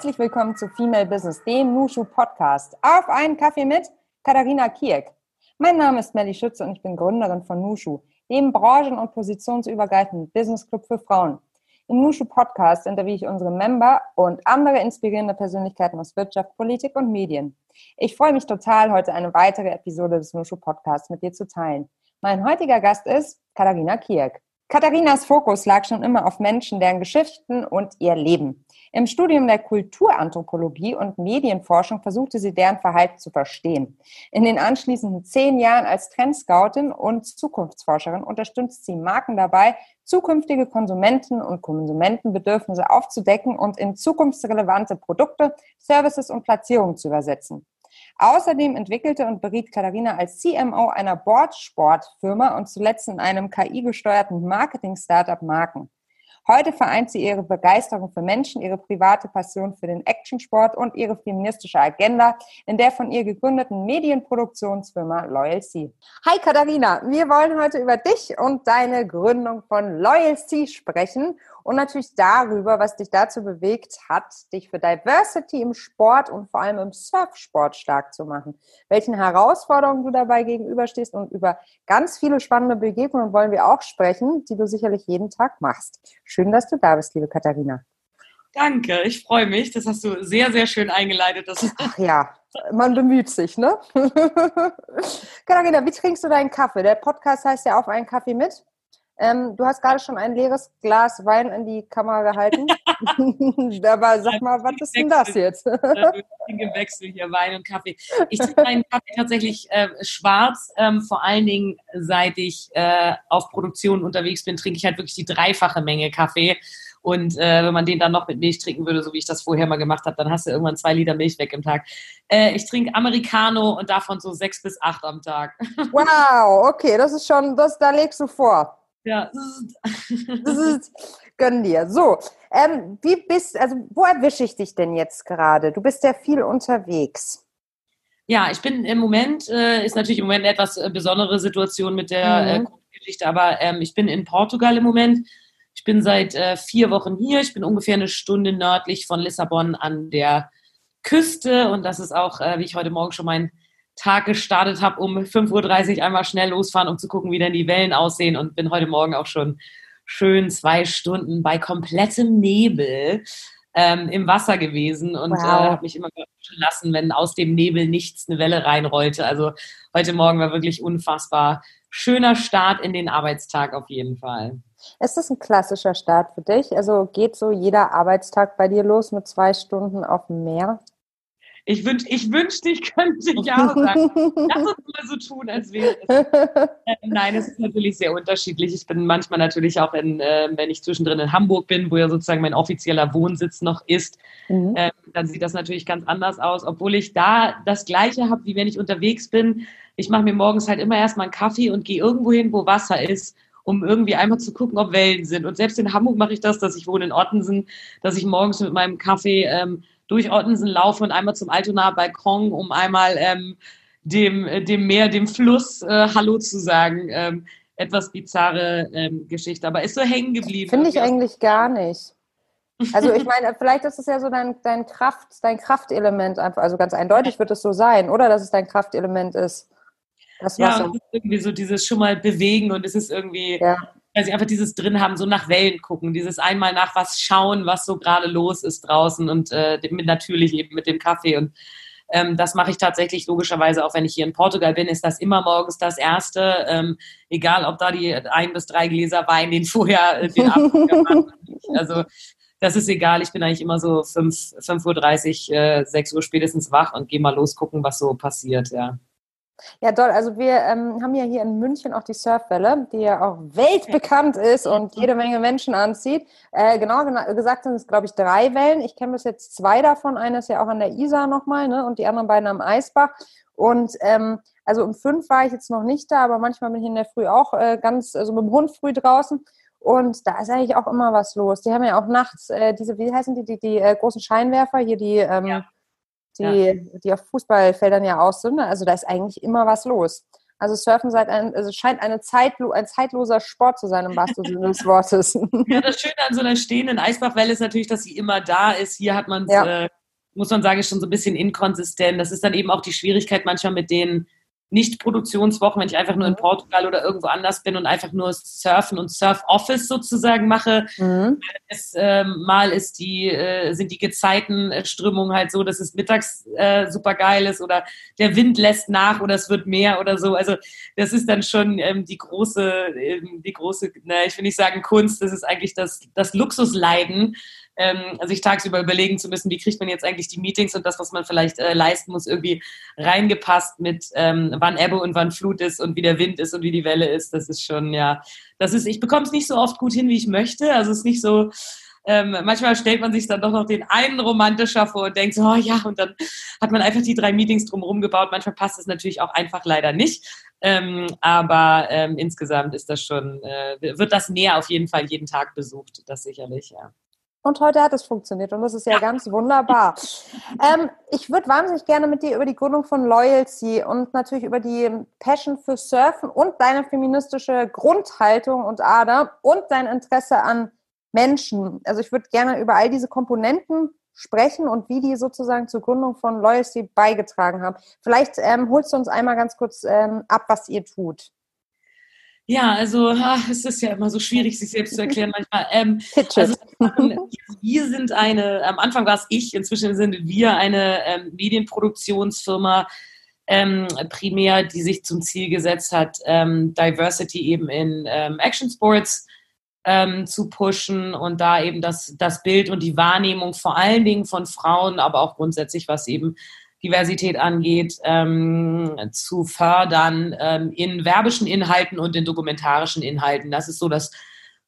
Herzlich willkommen zu Female Business, dem Nushu Podcast. Auf einen Kaffee mit Katharina Kieck. Mein Name ist Melly Schütze und ich bin Gründerin von Nushu, dem branchen- und positionsübergreifenden Business Club für Frauen. Im Nushu Podcast interviewe ich unsere Member und andere inspirierende Persönlichkeiten aus Wirtschaft, Politik und Medien. Ich freue mich total, heute eine weitere Episode des Nushu Podcasts mit dir zu teilen. Mein heutiger Gast ist Katharina Kieck. Katharinas Fokus lag schon immer auf Menschen, deren Geschichten und ihr Leben. Im Studium der Kulturanthropologie und Medienforschung versuchte sie deren Verhalten zu verstehen. In den anschließenden zehn Jahren als Trendscoutin und Zukunftsforscherin unterstützt sie Marken dabei, zukünftige Konsumenten- und Konsumentenbedürfnisse aufzudecken und in zukunftsrelevante Produkte, Services und Platzierungen zu übersetzen. Außerdem entwickelte und beriet Katharina als CMO einer Boardsportfirma und zuletzt in einem KI-gesteuerten Marketing-Startup Marken. Heute vereint sie ihre Begeisterung für Menschen, ihre private Passion für den Actionsport und ihre feministische Agenda in der von ihr gegründeten Medienproduktionsfirma Loyal Sea. Hi Katharina, wir wollen heute über dich und deine Gründung von Loyal Sea sprechen und natürlich darüber, was dich dazu bewegt hat, dich für Diversity im Sport und vor allem im Surfsport stark zu machen. Welchen Herausforderungen du dabei gegenüberstehst und über ganz viele spannende Begegnungen wollen wir auch sprechen, die du sicherlich jeden Tag machst. Schön, dass du da bist, liebe Katharina. Danke, ich freue mich. Das hast du sehr, sehr schön eingeleitet. Ach ja, man bemüht sich, ne? Katharina, wie trinkst du deinen Kaffee? Der Podcast heißt ja auf einen Kaffee mit. Ähm, du hast gerade schon ein leeres Glas Wein in die Kamera gehalten. Aber sag mal, was ist denn das jetzt? Wechsel hier Wein und Kaffee. Ich trinke meinen Kaffee tatsächlich äh, schwarz. Ähm, vor allen Dingen, seit ich äh, auf Produktion unterwegs bin, trinke ich halt wirklich die dreifache Menge Kaffee. Und äh, wenn man den dann noch mit Milch trinken würde, so wie ich das vorher mal gemacht habe, dann hast du irgendwann zwei Liter Milch weg im Tag. Äh, ich trinke Americano und davon so sechs bis acht am Tag. Wow, okay, das ist schon, das, da legst du vor. Ja. Das ist, gönn dir. So, ähm, wie bist, also wo erwische ich dich denn jetzt gerade? Du bist ja viel unterwegs. Ja, ich bin im Moment, äh, ist natürlich im Moment eine etwas äh, besondere Situation mit der mhm. äh, Geschichte, aber ähm, ich bin in Portugal im Moment. Ich bin seit äh, vier Wochen hier. Ich bin ungefähr eine Stunde nördlich von Lissabon an der Küste und das ist auch, äh, wie ich heute Morgen schon mein Tag gestartet habe, um 5.30 Uhr einmal schnell losfahren, um zu gucken, wie denn die Wellen aussehen und bin heute Morgen auch schon schön zwei Stunden bei komplettem Nebel ähm, im Wasser gewesen und wow. äh, habe mich immer lassen, wenn aus dem Nebel nichts eine Welle reinrollte. Also heute Morgen war wirklich unfassbar schöner Start in den Arbeitstag auf jeden Fall. Ist das ein klassischer Start für dich? Also geht so jeder Arbeitstag bei dir los mit zwei Stunden auf dem Meer? Ich, wünsch, ich wünschte, ich könnte ja sagen. Lass uns mal so tun, als wäre es. Äh, nein, es ist natürlich sehr unterschiedlich. Ich bin manchmal natürlich auch, in, äh, wenn ich zwischendrin in Hamburg bin, wo ja sozusagen mein offizieller Wohnsitz noch ist, mhm. äh, dann sieht das natürlich ganz anders aus, obwohl ich da das Gleiche habe, wie wenn ich unterwegs bin. Ich mache mir morgens halt immer erstmal einen Kaffee und gehe irgendwo hin, wo Wasser ist um irgendwie einmal zu gucken, ob Wellen sind. Und selbst in Hamburg mache ich das, dass ich wohne in Ottensen, dass ich morgens mit meinem Kaffee ähm, durch Ottensen laufen und einmal zum Altonaer Balkon, um einmal ähm, dem, äh, dem Meer, dem Fluss äh, Hallo zu sagen. Ähm, etwas bizarre ähm, Geschichte, aber ist so hängen geblieben. Finde ich eigentlich gar nicht. Also ich meine, vielleicht ist es ja so dein, dein Kraft, dein Kraftelement einfach, also ganz eindeutig wird es so sein, oder dass es dein Kraftelement ist. Das ja, und es ist irgendwie so dieses schon mal bewegen und es ist irgendwie, ja sie einfach dieses drin haben, so nach Wellen gucken, dieses einmal nach was schauen, was so gerade los ist draußen und äh, mit, natürlich eben mit dem Kaffee. Und ähm, das mache ich tatsächlich logischerweise auch, wenn ich hier in Portugal bin, ist das immer morgens das Erste, ähm, egal ob da die ein bis drei Gläser Wein, den vorher, äh, den Abend Also das ist egal, ich bin eigentlich immer so 5.30 Uhr, äh, 6 Uhr spätestens wach und gehe mal los gucken, was so passiert, ja. Ja, toll. Also wir ähm, haben ja hier in München auch die Surfwelle, die ja auch weltbekannt ist und jede Menge Menschen anzieht. Äh, genau gesagt sind es, glaube ich, drei Wellen. Ich kenne bis jetzt zwei davon. Eine ist ja auch an der Isar nochmal ne? und die anderen beiden am Eisbach. Und ähm, also um fünf war ich jetzt noch nicht da, aber manchmal bin ich in der Früh auch äh, ganz, also mit dem Hund früh draußen. Und da ist eigentlich auch immer was los. Die haben ja auch nachts äh, diese, wie heißen die, die, die äh, großen Scheinwerfer, hier die... Ähm, ja die, ja. die auf Fußballfeldern ja aus sind. Also da ist eigentlich immer was los. Also Surfen seit ein, also scheint eine zeitlo ein zeitloser Sport zu sein, im wahrsten Sinne des Wortes. Ja, das Schöne an so einer stehenden Eisbachwelle ist natürlich, dass sie immer da ist. Hier hat man ja. äh, muss man sagen, ist schon so ein bisschen inkonsistent. Das ist dann eben auch die Schwierigkeit manchmal mit den nicht-Produktionswochen, wenn ich einfach nur in mhm. Portugal oder irgendwo anders bin und einfach nur Surfen und Surf-Office sozusagen mache. Mhm. Es, äh, mal ist die, äh, sind die Gezeitenströmungen halt so, dass es mittags äh, super geil ist oder der Wind lässt nach oder es wird mehr oder so. Also das ist dann schon ähm, die große, ähm, die große, na, ich will nicht sagen Kunst, das ist eigentlich das, das Luxusleiden, ähm, sich tagsüber überlegen zu müssen, wie kriegt man jetzt eigentlich die Meetings und das, was man vielleicht äh, leisten muss, irgendwie reingepasst mit ähm, wann Ebbe und wann Flut ist und wie der Wind ist und wie die Welle ist. Das ist schon, ja, das ist, ich bekomme es nicht so oft gut hin, wie ich möchte. Also es ist nicht so, ähm, manchmal stellt man sich dann doch noch den einen romantischer vor und denkt so, oh ja, und dann hat man einfach die drei Meetings drumherum gebaut. Manchmal passt es natürlich auch einfach leider nicht. Ähm, aber ähm, insgesamt ist das schon, äh, wird das näher auf jeden Fall jeden Tag besucht, das sicherlich, ja. Und heute hat es funktioniert und das ist ja, ja. ganz wunderbar. ähm, ich würde wahnsinnig gerne mit dir über die Gründung von Loyalty und natürlich über die Passion für Surfen und deine feministische Grundhaltung und Ader und dein Interesse an Menschen. Also ich würde gerne über all diese Komponenten sprechen und wie die sozusagen zur Gründung von Loyalty beigetragen haben. Vielleicht ähm, holst du uns einmal ganz kurz ähm, ab, was ihr tut. Ja, also ach, es ist ja immer so schwierig, sich selbst zu erklären manchmal. Ähm, also, wir sind eine, am Anfang war es ich, inzwischen sind wir eine ähm, Medienproduktionsfirma, ähm, primär, die sich zum Ziel gesetzt hat, ähm, Diversity eben in ähm, Action Sports ähm, zu pushen und da eben das, das Bild und die Wahrnehmung vor allen Dingen von Frauen, aber auch grundsätzlich, was eben Diversität angeht, ähm, zu fördern ähm, in werbischen Inhalten und in dokumentarischen Inhalten. Das ist so das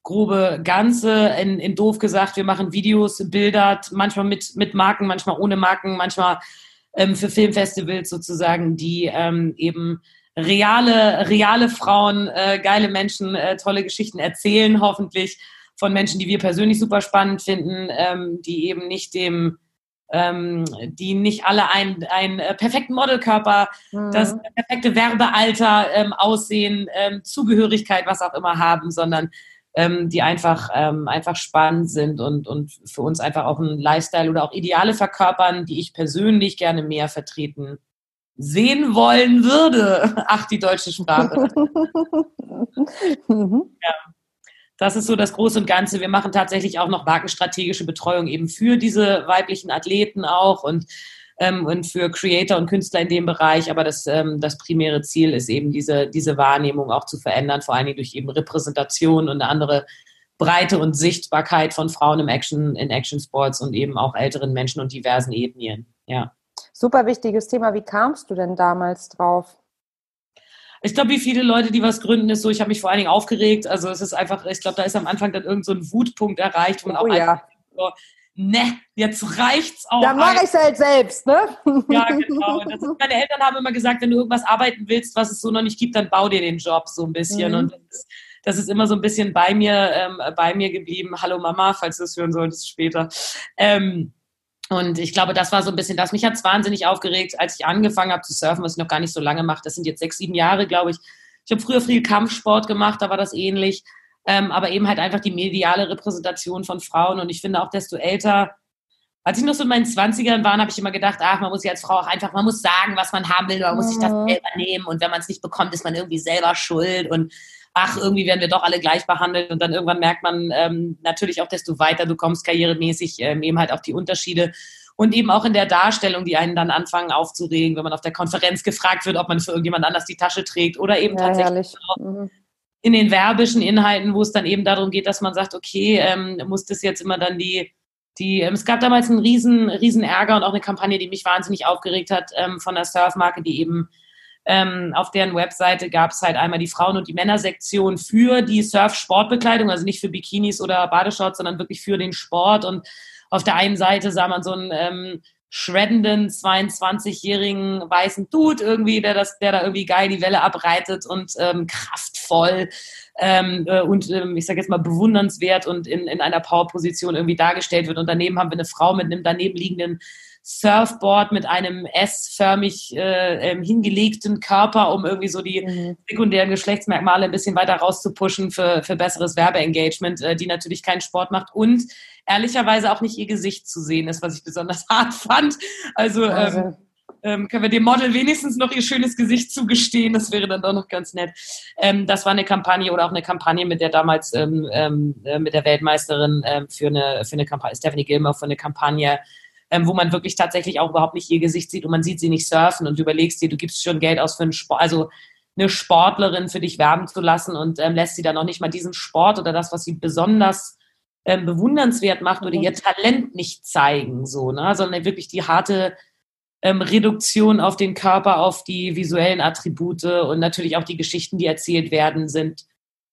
grobe Ganze. In, in doof gesagt, wir machen Videos, Bilder, manchmal mit, mit Marken, manchmal ohne Marken, manchmal ähm, für Filmfestivals sozusagen, die ähm, eben reale, reale Frauen, äh, geile Menschen, äh, tolle Geschichten erzählen, hoffentlich von Menschen, die wir persönlich super spannend finden, ähm, die eben nicht dem ähm, die nicht alle einen, einen äh, perfekten Modelkörper, mhm. das perfekte Werbealter, ähm, Aussehen, ähm, Zugehörigkeit, was auch immer haben, sondern ähm, die einfach, ähm, einfach spannend sind und, und für uns einfach auch ein Lifestyle oder auch Ideale verkörpern, die ich persönlich gerne mehr vertreten sehen wollen würde. Ach, die deutsche Sprache. mhm. ja. Das ist so das Große und Ganze. Wir machen tatsächlich auch noch markenstrategische Betreuung eben für diese weiblichen Athleten auch und, ähm, und für Creator und Künstler in dem Bereich. Aber das, ähm, das primäre Ziel ist eben diese, diese Wahrnehmung auch zu verändern, vor allen Dingen durch eben Repräsentation und eine andere Breite und Sichtbarkeit von Frauen im Action, in Action Sports und eben auch älteren Menschen und diversen Ethnien. Ja. Super wichtiges Thema. Wie kamst du denn damals drauf? Ich glaube, wie viele Leute, die was gründen, ist so, ich habe mich vor allen Dingen aufgeregt. Also es ist einfach, ich glaube, da ist am Anfang dann irgend so ein Wutpunkt erreicht, wo man oh, auch ja. so, ne, jetzt reicht's auch. Dann mache ich es halt selbst, ne? Ja, genau. Ist, meine Eltern haben immer gesagt, wenn du irgendwas arbeiten willst, was es so noch nicht gibt, dann bau dir den Job so ein bisschen. Mhm. Und das ist, das ist, immer so ein bisschen bei mir, ähm, bei mir geblieben. Hallo Mama, falls du es hören solltest später. Ähm, und ich glaube, das war so ein bisschen das. Mich hat es wahnsinnig aufgeregt, als ich angefangen habe zu surfen, was ich noch gar nicht so lange mache. Das sind jetzt sechs, sieben Jahre, glaube ich. Ich habe früher viel Kampfsport gemacht, da war das ähnlich. Ähm, aber eben halt einfach die mediale Repräsentation von Frauen. Und ich finde auch, desto älter, als ich noch so in meinen Zwanzigern war, habe ich immer gedacht, ach, man muss ja als Frau auch einfach, man muss sagen, was man haben will, man muss sich das mhm. selber nehmen. Und wenn man es nicht bekommt, ist man irgendwie selber schuld. Und ach, irgendwie werden wir doch alle gleich behandelt. Und dann irgendwann merkt man ähm, natürlich auch, desto weiter du kommst karrieremäßig, ähm, eben halt auch die Unterschiede. Und eben auch in der Darstellung, die einen dann anfangen aufzuregen, wenn man auf der Konferenz gefragt wird, ob man für irgendjemand anders die Tasche trägt oder eben ja, tatsächlich mhm. in den werbischen Inhalten, wo es dann eben darum geht, dass man sagt, okay, ähm, muss das jetzt immer dann die die, ähm, es gab damals einen riesen, riesen Ärger und auch eine Kampagne, die mich wahnsinnig aufgeregt hat ähm, von der Surfmarke, die eben ähm, auf deren Webseite gab es halt einmal die Frauen- und die Männersektion für die Surf-Sportbekleidung, also nicht für Bikinis oder Badeshorts, sondern wirklich für den Sport. Und auf der einen Seite sah man so einen ähm, shreddenden 22-jährigen weißen Dude irgendwie, der das, der da irgendwie geil die Welle abreitet und ähm, kraftvoll ähm, äh, und ähm, ich sage jetzt mal bewundernswert und in, in einer Powerposition irgendwie dargestellt wird. Und daneben haben wir eine Frau mit einem daneben liegenden Surfboard mit einem S-förmig äh, ähm, hingelegten Körper, um irgendwie so die mhm. sekundären Geschlechtsmerkmale ein bisschen weiter rauszupushen für, für besseres Werbeengagement, äh, die natürlich keinen Sport macht und ehrlicherweise auch nicht ihr Gesicht zu sehen ist, was ich besonders hart fand. Also ähm, ähm, können wir dem Model wenigstens noch ihr schönes Gesicht zugestehen. Das wäre dann doch noch ganz nett. Ähm, das war eine Kampagne oder auch eine Kampagne mit der damals ähm, ähm äh, mit der Weltmeisterin ähm, für eine für eine Kampagne Stephanie Gilmore für eine Kampagne, ähm, wo man wirklich tatsächlich auch überhaupt nicht ihr Gesicht sieht und man sieht sie nicht surfen und du überlegst dir, du gibst schon Geld aus für einen Sport, also eine Sportlerin für dich werben zu lassen und lässt sie dann noch nicht mal diesen Sport oder das, was sie besonders bewundernswert macht oder ihr. Talent nicht zeigen, so, ne, sondern wirklich die harte ähm, Reduktion auf den Körper, auf die visuellen Attribute und natürlich auch die Geschichten, die erzählt werden, sind.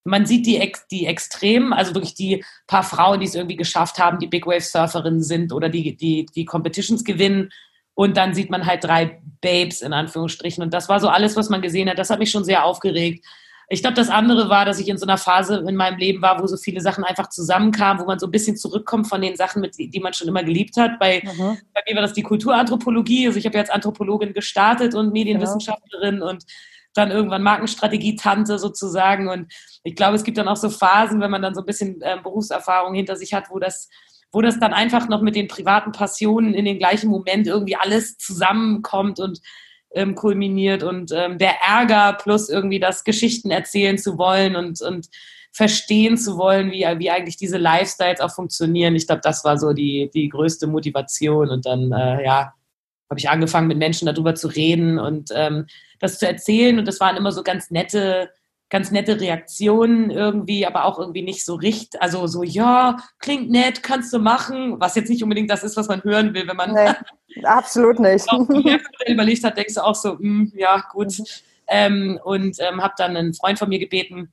Man sieht die, die Extremen, also wirklich die paar Frauen, die es irgendwie geschafft haben, die Big Wave Surferinnen sind oder die, die, die Competitions gewinnen. Und dann sieht man halt drei Babes in Anführungsstrichen. Und das war so alles, was man gesehen hat. Das hat mich schon sehr aufgeregt. Ich glaube, das andere war, dass ich in so einer Phase in meinem Leben war, wo so viele Sachen einfach zusammenkamen, wo man so ein bisschen zurückkommt von den Sachen, mit, die man schon immer geliebt hat. Bei, mhm. bei mir war das die Kulturanthropologie. Also ich habe jetzt Anthropologin gestartet und Medienwissenschaftlerin genau. und dann irgendwann Markenstrategie-Tante sozusagen. Und ich glaube, es gibt dann auch so Phasen, wenn man dann so ein bisschen äh, Berufserfahrung hinter sich hat, wo das wo das dann einfach noch mit den privaten Passionen in den gleichen Moment irgendwie alles zusammenkommt und ähm, kulminiert und ähm, der Ärger plus irgendwie das Geschichten erzählen zu wollen und, und verstehen zu wollen, wie, wie eigentlich diese Lifestyles auch funktionieren. Ich glaube, das war so die, die größte Motivation. Und dann, äh, ja, habe ich angefangen, mit Menschen darüber zu reden und ähm, das zu erzählen. Und das waren immer so ganz nette ganz nette Reaktionen irgendwie, aber auch irgendwie nicht so richtig, also so, ja, klingt nett, kannst du machen, was jetzt nicht unbedingt das ist, was man hören will, wenn man nee, absolut nicht. überlegt hat, denkst du auch so, mh, hm, ja, gut. Mhm. Ähm, und ähm, habe dann einen Freund von mir gebeten,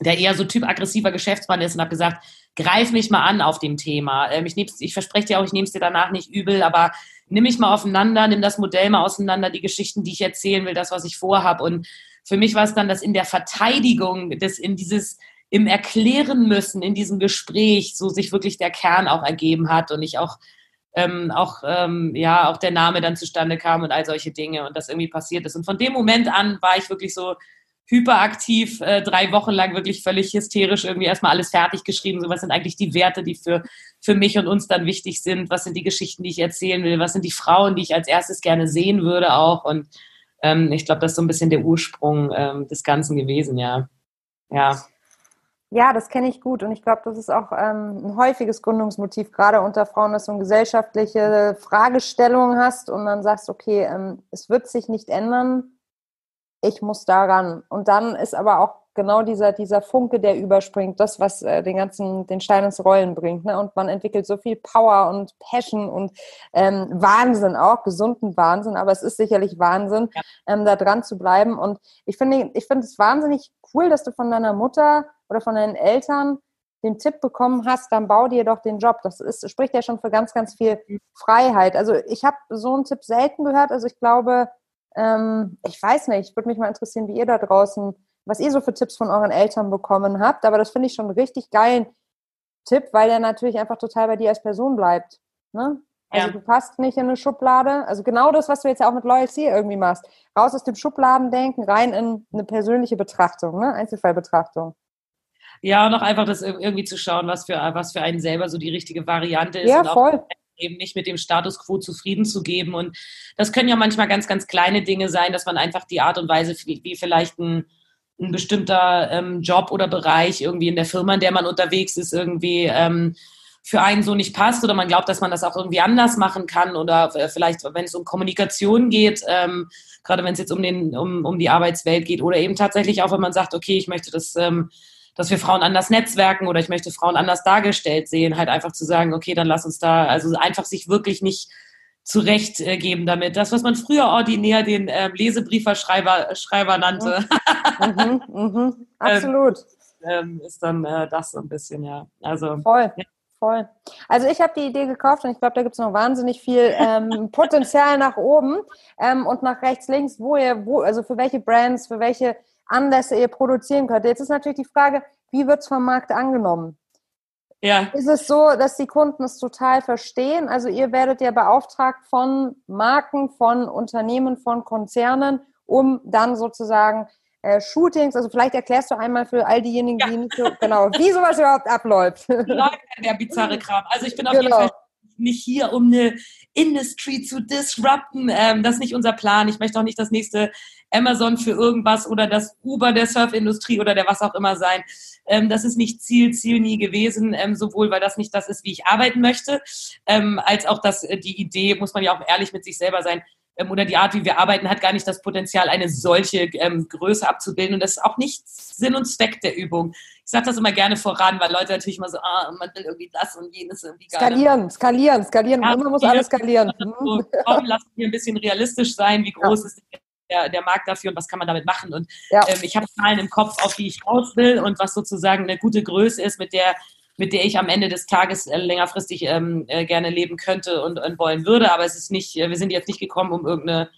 der eher so Typ aggressiver Geschäftsmann ist und habe gesagt, greif mich mal an auf dem Thema. Ähm, ich, ich verspreche dir auch, ich nehme es dir danach nicht übel, aber nimm mich mal aufeinander, nimm das Modell mal auseinander, die Geschichten, die ich erzählen will, das, was ich vorhab und für mich war es dann das in der Verteidigung, das in dieses im Erklären müssen, in diesem Gespräch, so sich wirklich der Kern auch ergeben hat und ich auch ähm, auch ähm, ja auch der Name dann zustande kam und all solche Dinge und das irgendwie passiert ist. Und von dem Moment an war ich wirklich so hyperaktiv, äh, drei Wochen lang wirklich völlig hysterisch irgendwie erstmal alles fertig geschrieben. So, was sind eigentlich die Werte, die für, für mich und uns dann wichtig sind? Was sind die Geschichten, die ich erzählen will? Was sind die Frauen, die ich als erstes gerne sehen würde auch? Und ähm, ich glaube, das ist so ein bisschen der Ursprung ähm, des Ganzen gewesen, ja. Ja. Ja, das kenne ich gut und ich glaube, das ist auch ähm, ein häufiges Gründungsmotiv, gerade unter Frauen, dass du eine gesellschaftliche Fragestellung hast und dann sagst, okay, ähm, es wird sich nicht ändern, ich muss daran. Und dann ist aber auch genau dieser, dieser Funke, der überspringt, das, was äh, den ganzen, den Stein ins Rollen bringt. Ne? Und man entwickelt so viel Power und Passion und ähm, Wahnsinn auch, gesunden Wahnsinn, aber es ist sicherlich Wahnsinn, ja. ähm, da dran zu bleiben. Und ich finde, ich finde es wahnsinnig cool, dass du von deiner Mutter oder von deinen Eltern den Tipp bekommen hast, dann bau dir doch den Job. Das ist, spricht ja schon für ganz, ganz viel Freiheit. Also ich habe so einen Tipp selten gehört. Also ich glaube, ähm, ich weiß nicht, würde mich mal interessieren, wie ihr da draußen was ihr so für Tipps von euren Eltern bekommen habt. Aber das finde ich schon einen richtig geilen Tipp, weil der natürlich einfach total bei dir als Person bleibt. Ne? Also ja. du passt nicht in eine Schublade. Also genau das, was du jetzt ja auch mit Loyalty irgendwie machst. Raus aus dem Schubladendenken, rein in eine persönliche Betrachtung, ne? Einzelfallbetrachtung. Ja, und auch einfach das irgendwie zu schauen, was für, was für einen selber so die richtige Variante ist. Ja, voll. Eben nicht mit dem Status quo zufrieden zu geben. Und das können ja manchmal ganz, ganz kleine Dinge sein, dass man einfach die Art und Weise, wie, vielleicht ein ein bestimmter ähm, Job oder Bereich irgendwie in der Firma, in der man unterwegs ist, irgendwie ähm, für einen so nicht passt oder man glaubt, dass man das auch irgendwie anders machen kann oder vielleicht, wenn es um Kommunikation geht, ähm, gerade wenn es jetzt um, den, um, um die Arbeitswelt geht oder eben tatsächlich auch, wenn man sagt, okay, ich möchte das, ähm, dass wir Frauen anders netzwerken oder ich möchte Frauen anders dargestellt sehen, halt einfach zu sagen, okay, dann lass uns da, also einfach sich wirklich nicht zurechtgeben damit. Das, was man früher ordinär den äh, Lesebrieferschreiber Schreiber nannte. Mhm, mhm, absolut. Ähm, ist dann äh, das so ein bisschen, ja. Also, Voll. Ja. Voll. Also ich habe die Idee gekauft und ich glaube, da gibt es noch wahnsinnig viel ähm, Potenzial nach oben ähm, und nach rechts, links, wo ihr, wo, also für welche Brands, für welche Anlässe ihr produzieren könnt. Jetzt ist natürlich die Frage, wie wird es vom Markt angenommen? ja. ist es so, dass die Kunden es total verstehen. Also ihr werdet ja beauftragt von Marken, von Unternehmen, von Konzernen, um dann sozusagen äh, Shootings, also vielleicht erklärst du einmal für all diejenigen, die nicht so, genau, wie sowas überhaupt abläuft. Der bizarre Kram. Also ich bin auf genau. jeden Fall nicht hier, um eine Industry zu disrupten. Ähm, das ist nicht unser Plan. Ich möchte auch nicht das nächste Amazon für irgendwas oder das Uber der Surfindustrie oder der was auch immer sein. Ähm, das ist nicht Ziel, Ziel nie gewesen, ähm, sowohl weil das nicht das ist, wie ich arbeiten möchte, ähm, als auch dass äh, die Idee, muss man ja auch ehrlich mit sich selber sein, oder die Art, wie wir arbeiten, hat gar nicht das Potenzial, eine solche ähm, Größe abzubilden. Und das ist auch nicht Sinn und Zweck der Übung. Ich sage das immer gerne voran, weil Leute natürlich immer so, ah, man will irgendwie das und jenes irgendwie Skalieren, skalieren, skalieren. Ja, Immer muss alles skalieren. So, komm, lass mich ein bisschen realistisch sein. Wie groß ja. ist der, der Markt dafür und was kann man damit machen? Und ja. ähm, ich habe Zahlen im Kopf, auf die ich raus will und was sozusagen eine gute Größe ist, mit der mit der ich am Ende des Tages äh, längerfristig ähm, äh, gerne leben könnte und, und, wollen würde. Aber es ist nicht, äh, wir sind jetzt nicht gekommen, um irgendeine,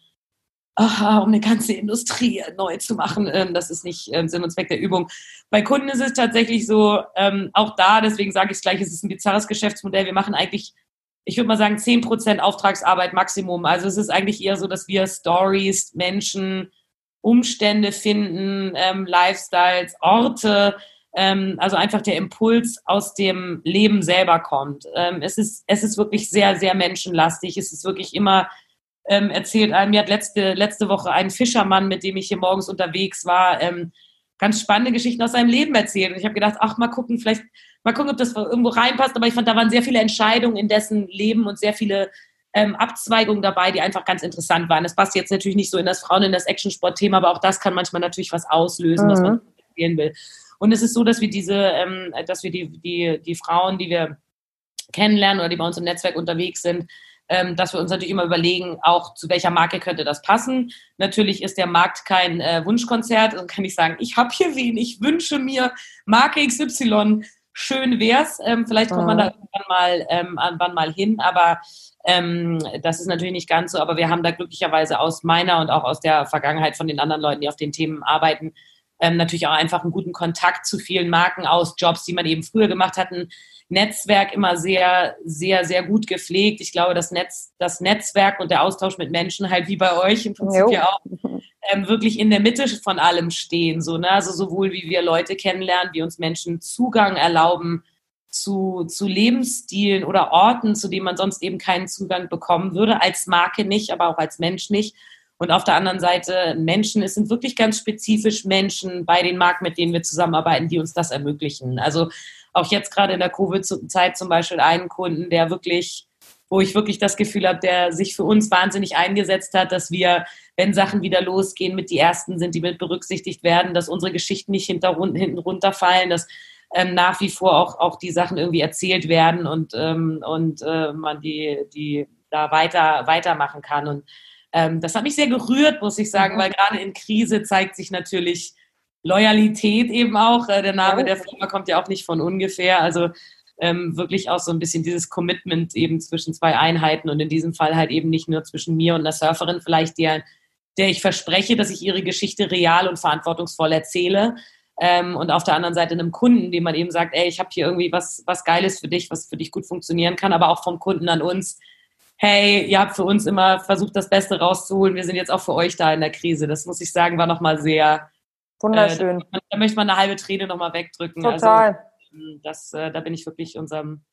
aha, um eine ganze Industrie neu zu machen. Ähm, das ist nicht ähm, Sinn und Zweck der Übung. Bei Kunden ist es tatsächlich so, ähm, auch da, deswegen sage ich es gleich, es ist ein bizarres Geschäftsmodell. Wir machen eigentlich ich würde mal sagen, 10% Auftragsarbeit Maximum. Also es ist eigentlich eher so, dass wir Stories, Menschen, Umstände finden, Lifestyles, Orte, ähm, also einfach der Impuls aus dem Leben selber kommt. Ähm, es, ist, es ist wirklich sehr, sehr menschenlastig. Es ist wirklich immer ähm, erzählt. Äh, mir hat letzte, letzte Woche ein Fischermann, mit dem ich hier morgens unterwegs war, ähm, ganz spannende Geschichten aus seinem Leben erzählt. Und ich habe gedacht, ach, mal gucken, vielleicht, mal gucken, ob das irgendwo reinpasst. Aber ich fand, da waren sehr viele Entscheidungen in dessen Leben und sehr viele ähm, Abzweigungen dabei, die einfach ganz interessant waren. Das passt jetzt natürlich nicht so in das Frauen, in das Actionsport-Thema, aber auch das kann manchmal natürlich was auslösen, mhm. was man erzählen will. Und es ist so, dass wir diese, ähm, dass wir die, die, die Frauen, die wir kennenlernen oder die bei uns im Netzwerk unterwegs sind, ähm, dass wir uns natürlich immer überlegen, auch zu welcher Marke könnte das passen. Natürlich ist der Markt kein äh, Wunschkonzert und kann ich sagen, ich habe hier wen, ich wünsche mir Marke XY, schön wär's. Ähm, vielleicht kommt man da irgendwann mal, ähm, irgendwann mal hin, aber ähm, das ist natürlich nicht ganz so. Aber wir haben da glücklicherweise aus meiner und auch aus der Vergangenheit von den anderen Leuten, die auf den Themen arbeiten, ähm, natürlich auch einfach einen guten Kontakt zu vielen Marken aus Jobs, die man eben früher gemacht hat. Ein Netzwerk immer sehr, sehr, sehr gut gepflegt. Ich glaube, das Netz, das Netzwerk und der Austausch mit Menschen halt wie bei euch im Prinzip jo. ja auch ähm, wirklich in der Mitte von allem stehen. So, ne? Also sowohl wie wir Leute kennenlernen, wie uns Menschen Zugang erlauben zu, zu Lebensstilen oder Orten, zu denen man sonst eben keinen Zugang bekommen würde, als Marke nicht, aber auch als Mensch nicht. Und auf der anderen Seite Menschen, es sind wirklich ganz spezifisch Menschen bei den Marken, mit denen wir zusammenarbeiten, die uns das ermöglichen. Also auch jetzt gerade in der Covid-Zeit zum Beispiel einen Kunden, der wirklich, wo ich wirklich das Gefühl habe, der sich für uns wahnsinnig eingesetzt hat, dass wir, wenn Sachen wieder losgehen, mit die Ersten sind, die mit berücksichtigt werden, dass unsere Geschichten nicht hinter, hinten runterfallen, dass ähm, nach wie vor auch, auch die Sachen irgendwie erzählt werden und, ähm, und äh, man die, die da weiter, weitermachen kann. Und ähm, das hat mich sehr gerührt, muss ich sagen, mhm. weil gerade in Krise zeigt sich natürlich Loyalität eben auch. Äh, der Name ja. der Firma kommt ja auch nicht von ungefähr. Also ähm, wirklich auch so ein bisschen dieses Commitment eben zwischen zwei Einheiten und in diesem Fall halt eben nicht nur zwischen mir und einer Surferin, vielleicht der, der ich verspreche, dass ich ihre Geschichte real und verantwortungsvoll erzähle. Ähm, und auf der anderen Seite einem Kunden, dem man eben sagt, ey, ich habe hier irgendwie was, was Geiles für dich, was für dich gut funktionieren kann, aber auch vom Kunden an uns, hey, ihr habt für uns immer versucht, das Beste rauszuholen. Wir sind jetzt auch für euch da in der Krise. Das muss ich sagen, war nochmal sehr wunderschön. Äh, da, da, möchte man eine halbe Träne nochmal wegdrücken. Also, Total. Also, das, äh, da bin ich wirklich unserem,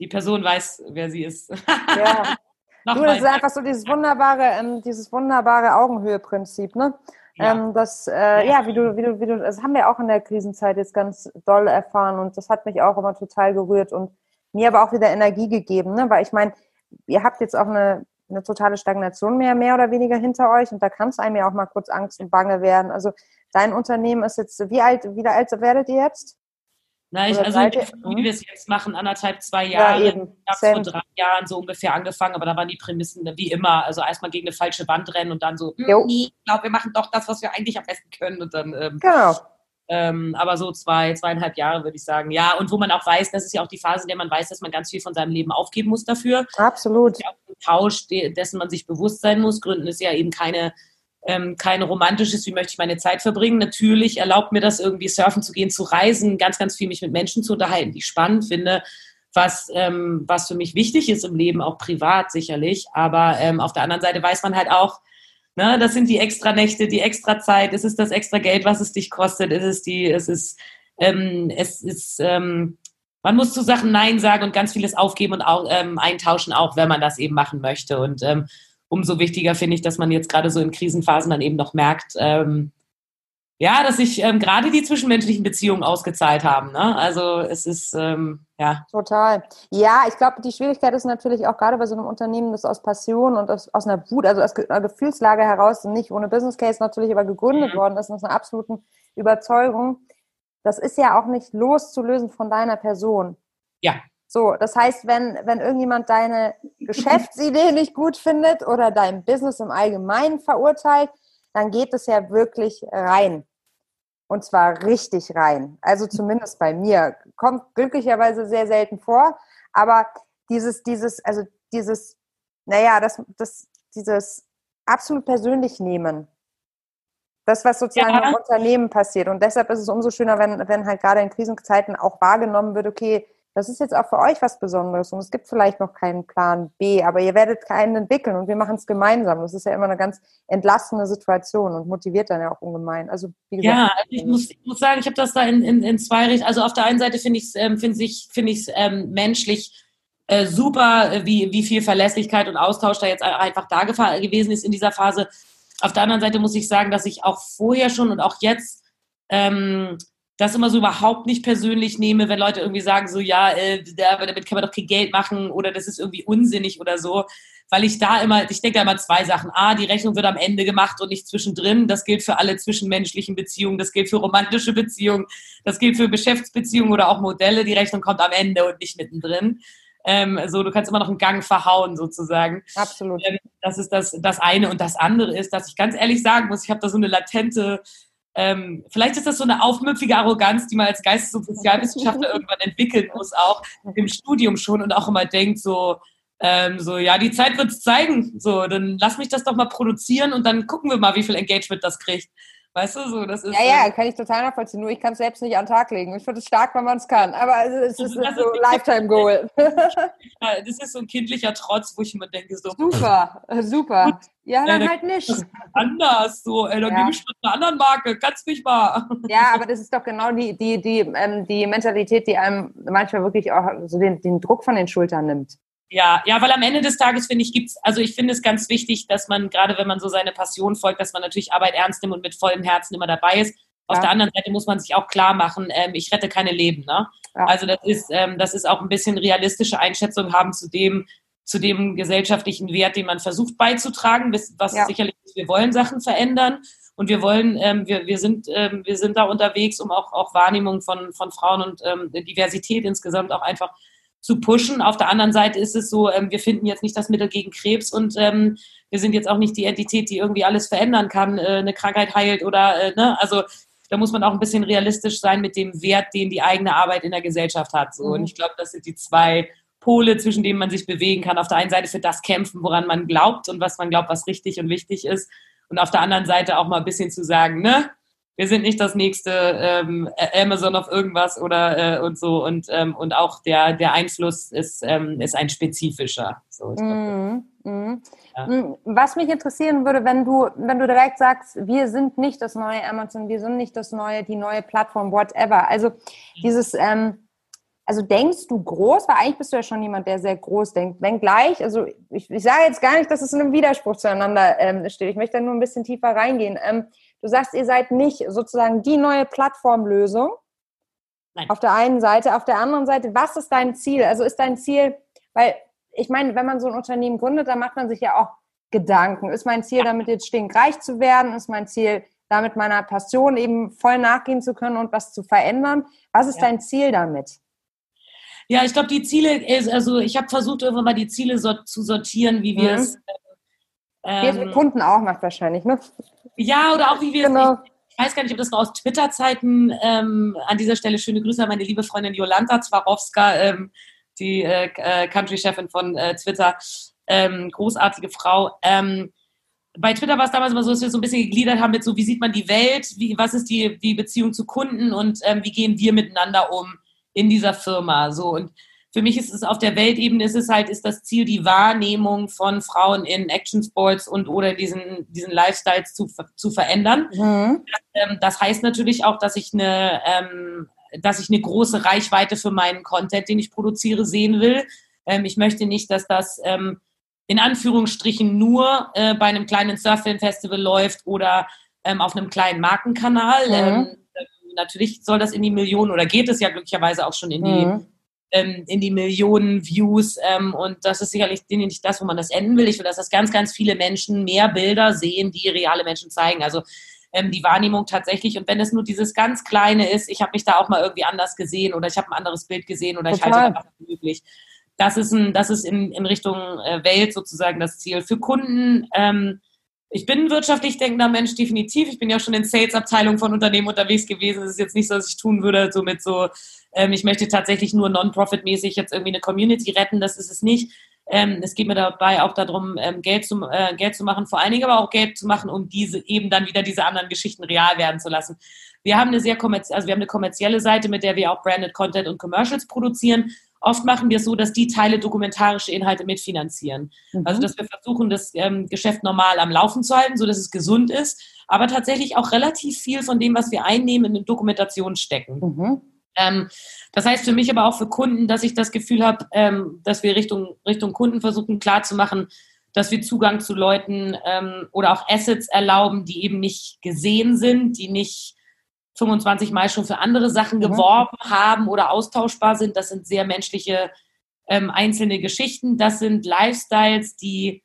die Person weiß, wer sie ist. Ja. du, das ist einfach so dieses wunderbare, ähm, dieses wunderbare Augenhöhe-Prinzip, ne? Ja. Ähm, das, äh, ja, wie du, wie du, wie du, das haben wir auch in der Krisenzeit jetzt ganz doll erfahren und das hat mich auch immer total gerührt und mir aber auch wieder Energie gegeben, ne? Weil ich meine, ihr habt jetzt auch eine, eine totale Stagnation mehr, mehr oder weniger hinter euch und da kann es einem ja auch mal kurz Angst und Bange werden. Also dein Unternehmen ist jetzt, wie alt, wie alt werdet ihr jetzt? Nein, ich, also wie wir es jetzt machen, anderthalb, zwei Jahre. Ja, eben. Ich habe vor drei Jahren so ungefähr angefangen, aber da waren die Prämissen wie immer. Also erstmal gegen eine falsche Wand rennen und dann so, hm, ich glaube, wir machen doch das, was wir eigentlich am besten können. Und dann ähm, genau. Ähm, aber so zwei, zweieinhalb Jahre würde ich sagen. Ja, und wo man auch weiß, das ist ja auch die Phase, in der man weiß, dass man ganz viel von seinem Leben aufgeben muss dafür. Absolut. Das ist ja auch ein Tausch, dessen man sich bewusst sein muss. Gründen ist ja eben keine ähm, kein romantisches, wie möchte ich meine Zeit verbringen. Natürlich erlaubt mir das irgendwie surfen zu gehen, zu reisen, ganz, ganz viel mich mit Menschen zu unterhalten, die ich spannend finde, was, ähm, was für mich wichtig ist im Leben, auch privat sicherlich. Aber ähm, auf der anderen Seite weiß man halt auch, ne, das sind die extra Nächte, die extra Zeit, es ist das extra Geld, was es dich kostet, es ist die, es ist, ähm, es ist, ähm, man muss zu Sachen Nein sagen und ganz vieles aufgeben und auch, ähm, eintauschen, auch wenn man das eben machen möchte. Und ähm, umso wichtiger finde ich, dass man jetzt gerade so in Krisenphasen dann eben noch merkt, ähm, ja, dass sich ähm, gerade die zwischenmenschlichen Beziehungen ausgezahlt haben. Ne? Also es ist, ähm, ja. Total. Ja, ich glaube, die Schwierigkeit ist natürlich auch gerade bei so einem Unternehmen, das aus Passion und aus, aus einer Wut, also aus einer Gefühlslage heraus, nicht ohne Business Case natürlich, aber gegründet mhm. worden ist, aus einer absoluten Überzeugung. Das ist ja auch nicht loszulösen von deiner Person. Ja. So, das heißt, wenn, wenn irgendjemand deine Geschäftsidee nicht gut findet oder dein Business im Allgemeinen verurteilt, dann geht es ja wirklich rein. Und zwar richtig rein. Also zumindest bei mir. Kommt glücklicherweise sehr selten vor. Aber dieses, dieses, also dieses, naja, das, das, dieses absolut persönlich nehmen. Das, was sozusagen ja. im Unternehmen passiert. Und deshalb ist es umso schöner, wenn, wenn halt gerade in Krisenzeiten auch wahrgenommen wird, okay, das ist jetzt auch für euch was Besonderes und es gibt vielleicht noch keinen Plan B, aber ihr werdet keinen entwickeln und wir machen es gemeinsam. Das ist ja immer eine ganz entlastende Situation und motiviert dann ja auch ungemein. Also wie gesagt, ja, also ich muss, ich muss sagen, ich habe das da in, in, in zwei Richtungen. Also auf der einen Seite finde ich es ähm, find ich, find ähm, menschlich äh, super, äh, wie, wie viel Verlässlichkeit und Austausch da jetzt einfach da gewesen ist in dieser Phase. Auf der anderen Seite muss ich sagen, dass ich auch vorher schon und auch jetzt ähm, das immer so überhaupt nicht persönlich nehme, wenn Leute irgendwie sagen, so ja, äh, damit kann man doch kein Geld machen oder das ist irgendwie unsinnig oder so. Weil ich da immer, ich denke da immer zwei Sachen. A, die Rechnung wird am Ende gemacht und nicht zwischendrin. Das gilt für alle zwischenmenschlichen Beziehungen, das gilt für romantische Beziehungen, das gilt für Geschäftsbeziehungen oder auch Modelle. Die Rechnung kommt am Ende und nicht mittendrin. Ähm, so, du kannst immer noch einen Gang verhauen, sozusagen. Absolut. Ähm, das ist das, das eine. Und das andere ist, dass ich ganz ehrlich sagen muss, ich habe da so eine latente ähm, vielleicht ist das so eine aufmüpfige Arroganz, die man als Geistes- und Sozialwissenschaftler irgendwann entwickeln muss, auch im Studium schon und auch immer denkt, so, ähm, so, ja, die Zeit wird es zeigen. So, dann lass mich das doch mal produzieren und dann gucken wir mal, wie viel Engagement das kriegt. Weißt du, so, das ist. Ja, ja, kann ich total nachvollziehen. Nur ich kann es selbst nicht an den Tag legen. Ich finde es stark, wenn man es kann. Aber es ist, also, so ein Lifetime-Goal. das ist so ein kindlicher Trotz, wo ich immer denke, so. Super, super. Ja, dann äh, halt nicht. Anders, so, ey, dann ja. nehme ich mit einer anderen Marke, kannst mich mal. Ja, aber das ist doch genau die, die, die, ähm, die Mentalität, die einem manchmal wirklich auch so den, den Druck von den Schultern nimmt. Ja, ja, weil am Ende des Tages finde ich, gibt's, also ich finde es ganz wichtig, dass man, gerade wenn man so seine Passion folgt, dass man natürlich Arbeit ernst nimmt und mit vollem Herzen immer dabei ist. Auf ja. der anderen Seite muss man sich auch klar machen, ähm, ich rette keine Leben. Ne? Ja. Also das ist, ähm, das ist auch ein bisschen realistische Einschätzung haben zu dem, zu dem gesellschaftlichen Wert, den man versucht beizutragen, was ja. sicherlich ist, wir wollen Sachen verändern und wir wollen, ähm, wir, wir sind, ähm, wir sind da unterwegs, um auch, auch Wahrnehmung von, von Frauen und ähm, Diversität insgesamt auch einfach zu pushen. Auf der anderen Seite ist es so, ähm, wir finden jetzt nicht das Mittel gegen Krebs und ähm, wir sind jetzt auch nicht die Entität, die irgendwie alles verändern kann, äh, eine Krankheit heilt oder, äh, ne, also da muss man auch ein bisschen realistisch sein mit dem Wert, den die eigene Arbeit in der Gesellschaft hat. So. Mhm. Und ich glaube, das sind die zwei Pole, zwischen denen man sich bewegen kann. Auf der einen Seite für das kämpfen, woran man glaubt und was man glaubt, was richtig und wichtig ist. Und auf der anderen Seite auch mal ein bisschen zu sagen, ne, wir sind nicht das nächste ähm, Amazon auf irgendwas oder äh, und so und ähm, und auch der der Einfluss ist ähm, ist ein spezifischer. So, mm, mm. Ja. Mm, was mich interessieren würde, wenn du wenn du direkt sagst, wir sind nicht das neue Amazon, wir sind nicht das neue die neue Plattform, whatever. Also dieses ähm, also denkst du groß, weil eigentlich bist du ja schon jemand, der sehr groß denkt. Wenngleich, also ich, ich sage jetzt gar nicht, dass es in einem Widerspruch zueinander ähm, steht. Ich möchte da nur ein bisschen tiefer reingehen. Du sagst, ihr seid nicht sozusagen die neue Plattformlösung. Nein. Auf der einen Seite. Auf der anderen Seite, was ist dein Ziel? Also ist dein Ziel, weil ich meine, wenn man so ein Unternehmen gründet, dann macht man sich ja auch Gedanken. Ist mein Ziel, damit jetzt stinkreich zu werden? Ist mein Ziel, damit meiner Passion eben voll nachgehen zu können und was zu verändern? Was ist ja. dein Ziel damit? Ja, ich glaube, die Ziele, also ich habe versucht, irgendwann mal die Ziele so, zu sortieren, wie wir mhm. es. Ähm, wie Kunden auch macht wahrscheinlich, ne? Ja, oder auch wie wir genau. es. Ich weiß gar nicht, ob das war aus Twitter-Zeiten. Ähm, an dieser Stelle schöne Grüße an meine liebe Freundin Jolanta Zwarowska, ähm, die äh, äh Country-Chefin von äh, Twitter. Ähm, großartige Frau. Ähm, bei Twitter war es damals immer so, dass wir so ein bisschen gegliedert haben mit so, wie sieht man die Welt, wie, was ist die, die Beziehung zu Kunden und ähm, wie gehen wir miteinander um in dieser Firma. So und für mich ist es auf der Weltebene ist es halt, ist das Ziel, die Wahrnehmung von Frauen in Action Sports und oder diesen, diesen Lifestyles zu, zu verändern. Mhm. Das, ähm, das, heißt natürlich auch, dass ich eine, ähm, dass ich eine große Reichweite für meinen Content, den ich produziere, sehen will. Ähm, ich möchte nicht, dass das ähm, in Anführungsstrichen nur äh, bei einem kleinen Surffilm-Festival läuft oder ähm, auf einem kleinen Markenkanal. Mhm. Natürlich soll das in die Millionen oder geht es ja glücklicherweise auch schon in die mhm ähm, in die Millionen Views. Ähm, und das ist sicherlich nicht das, wo man das enden will. Ich will, dass das ganz, ganz viele Menschen mehr Bilder sehen, die reale Menschen zeigen. Also ähm, die Wahrnehmung tatsächlich. Und wenn es nur dieses ganz Kleine ist, ich habe mich da auch mal irgendwie anders gesehen oder ich habe ein anderes Bild gesehen oder Total. ich halte einfach möglich. Das ist, ein, das ist in, in Richtung äh, Welt sozusagen das Ziel. Für Kunden, ähm, ich bin ein wirtschaftlich denkender Mensch, definitiv. Ich bin ja schon in Sales-Abteilungen von Unternehmen unterwegs gewesen. Es ist jetzt nicht so, dass ich tun würde, so mit so ähm, ich möchte tatsächlich nur non-profit-mäßig jetzt irgendwie eine Community retten, das ist es nicht. Ähm, es geht mir dabei auch darum, ähm, Geld, zu, äh, Geld zu machen, vor allen Dingen aber auch Geld zu machen, um diese eben dann wieder diese anderen Geschichten real werden zu lassen. Wir haben eine sehr kommerzielle, also wir haben eine kommerzielle Seite, mit der wir auch Branded Content und Commercials produzieren. Oft machen wir es so, dass die Teile dokumentarische Inhalte mitfinanzieren. Mhm. Also dass wir versuchen, das ähm, Geschäft normal am Laufen zu halten, so dass es gesund ist, aber tatsächlich auch relativ viel von dem, was wir einnehmen, in Dokumentation stecken. Mhm. Ähm, das heißt für mich aber auch für Kunden, dass ich das Gefühl habe, ähm, dass wir Richtung, Richtung Kunden versuchen klarzumachen, dass wir Zugang zu Leuten ähm, oder auch Assets erlauben, die eben nicht gesehen sind, die nicht 25 Mal schon für andere Sachen mhm. geworben haben oder austauschbar sind. Das sind sehr menschliche ähm, einzelne Geschichten. Das sind Lifestyles, die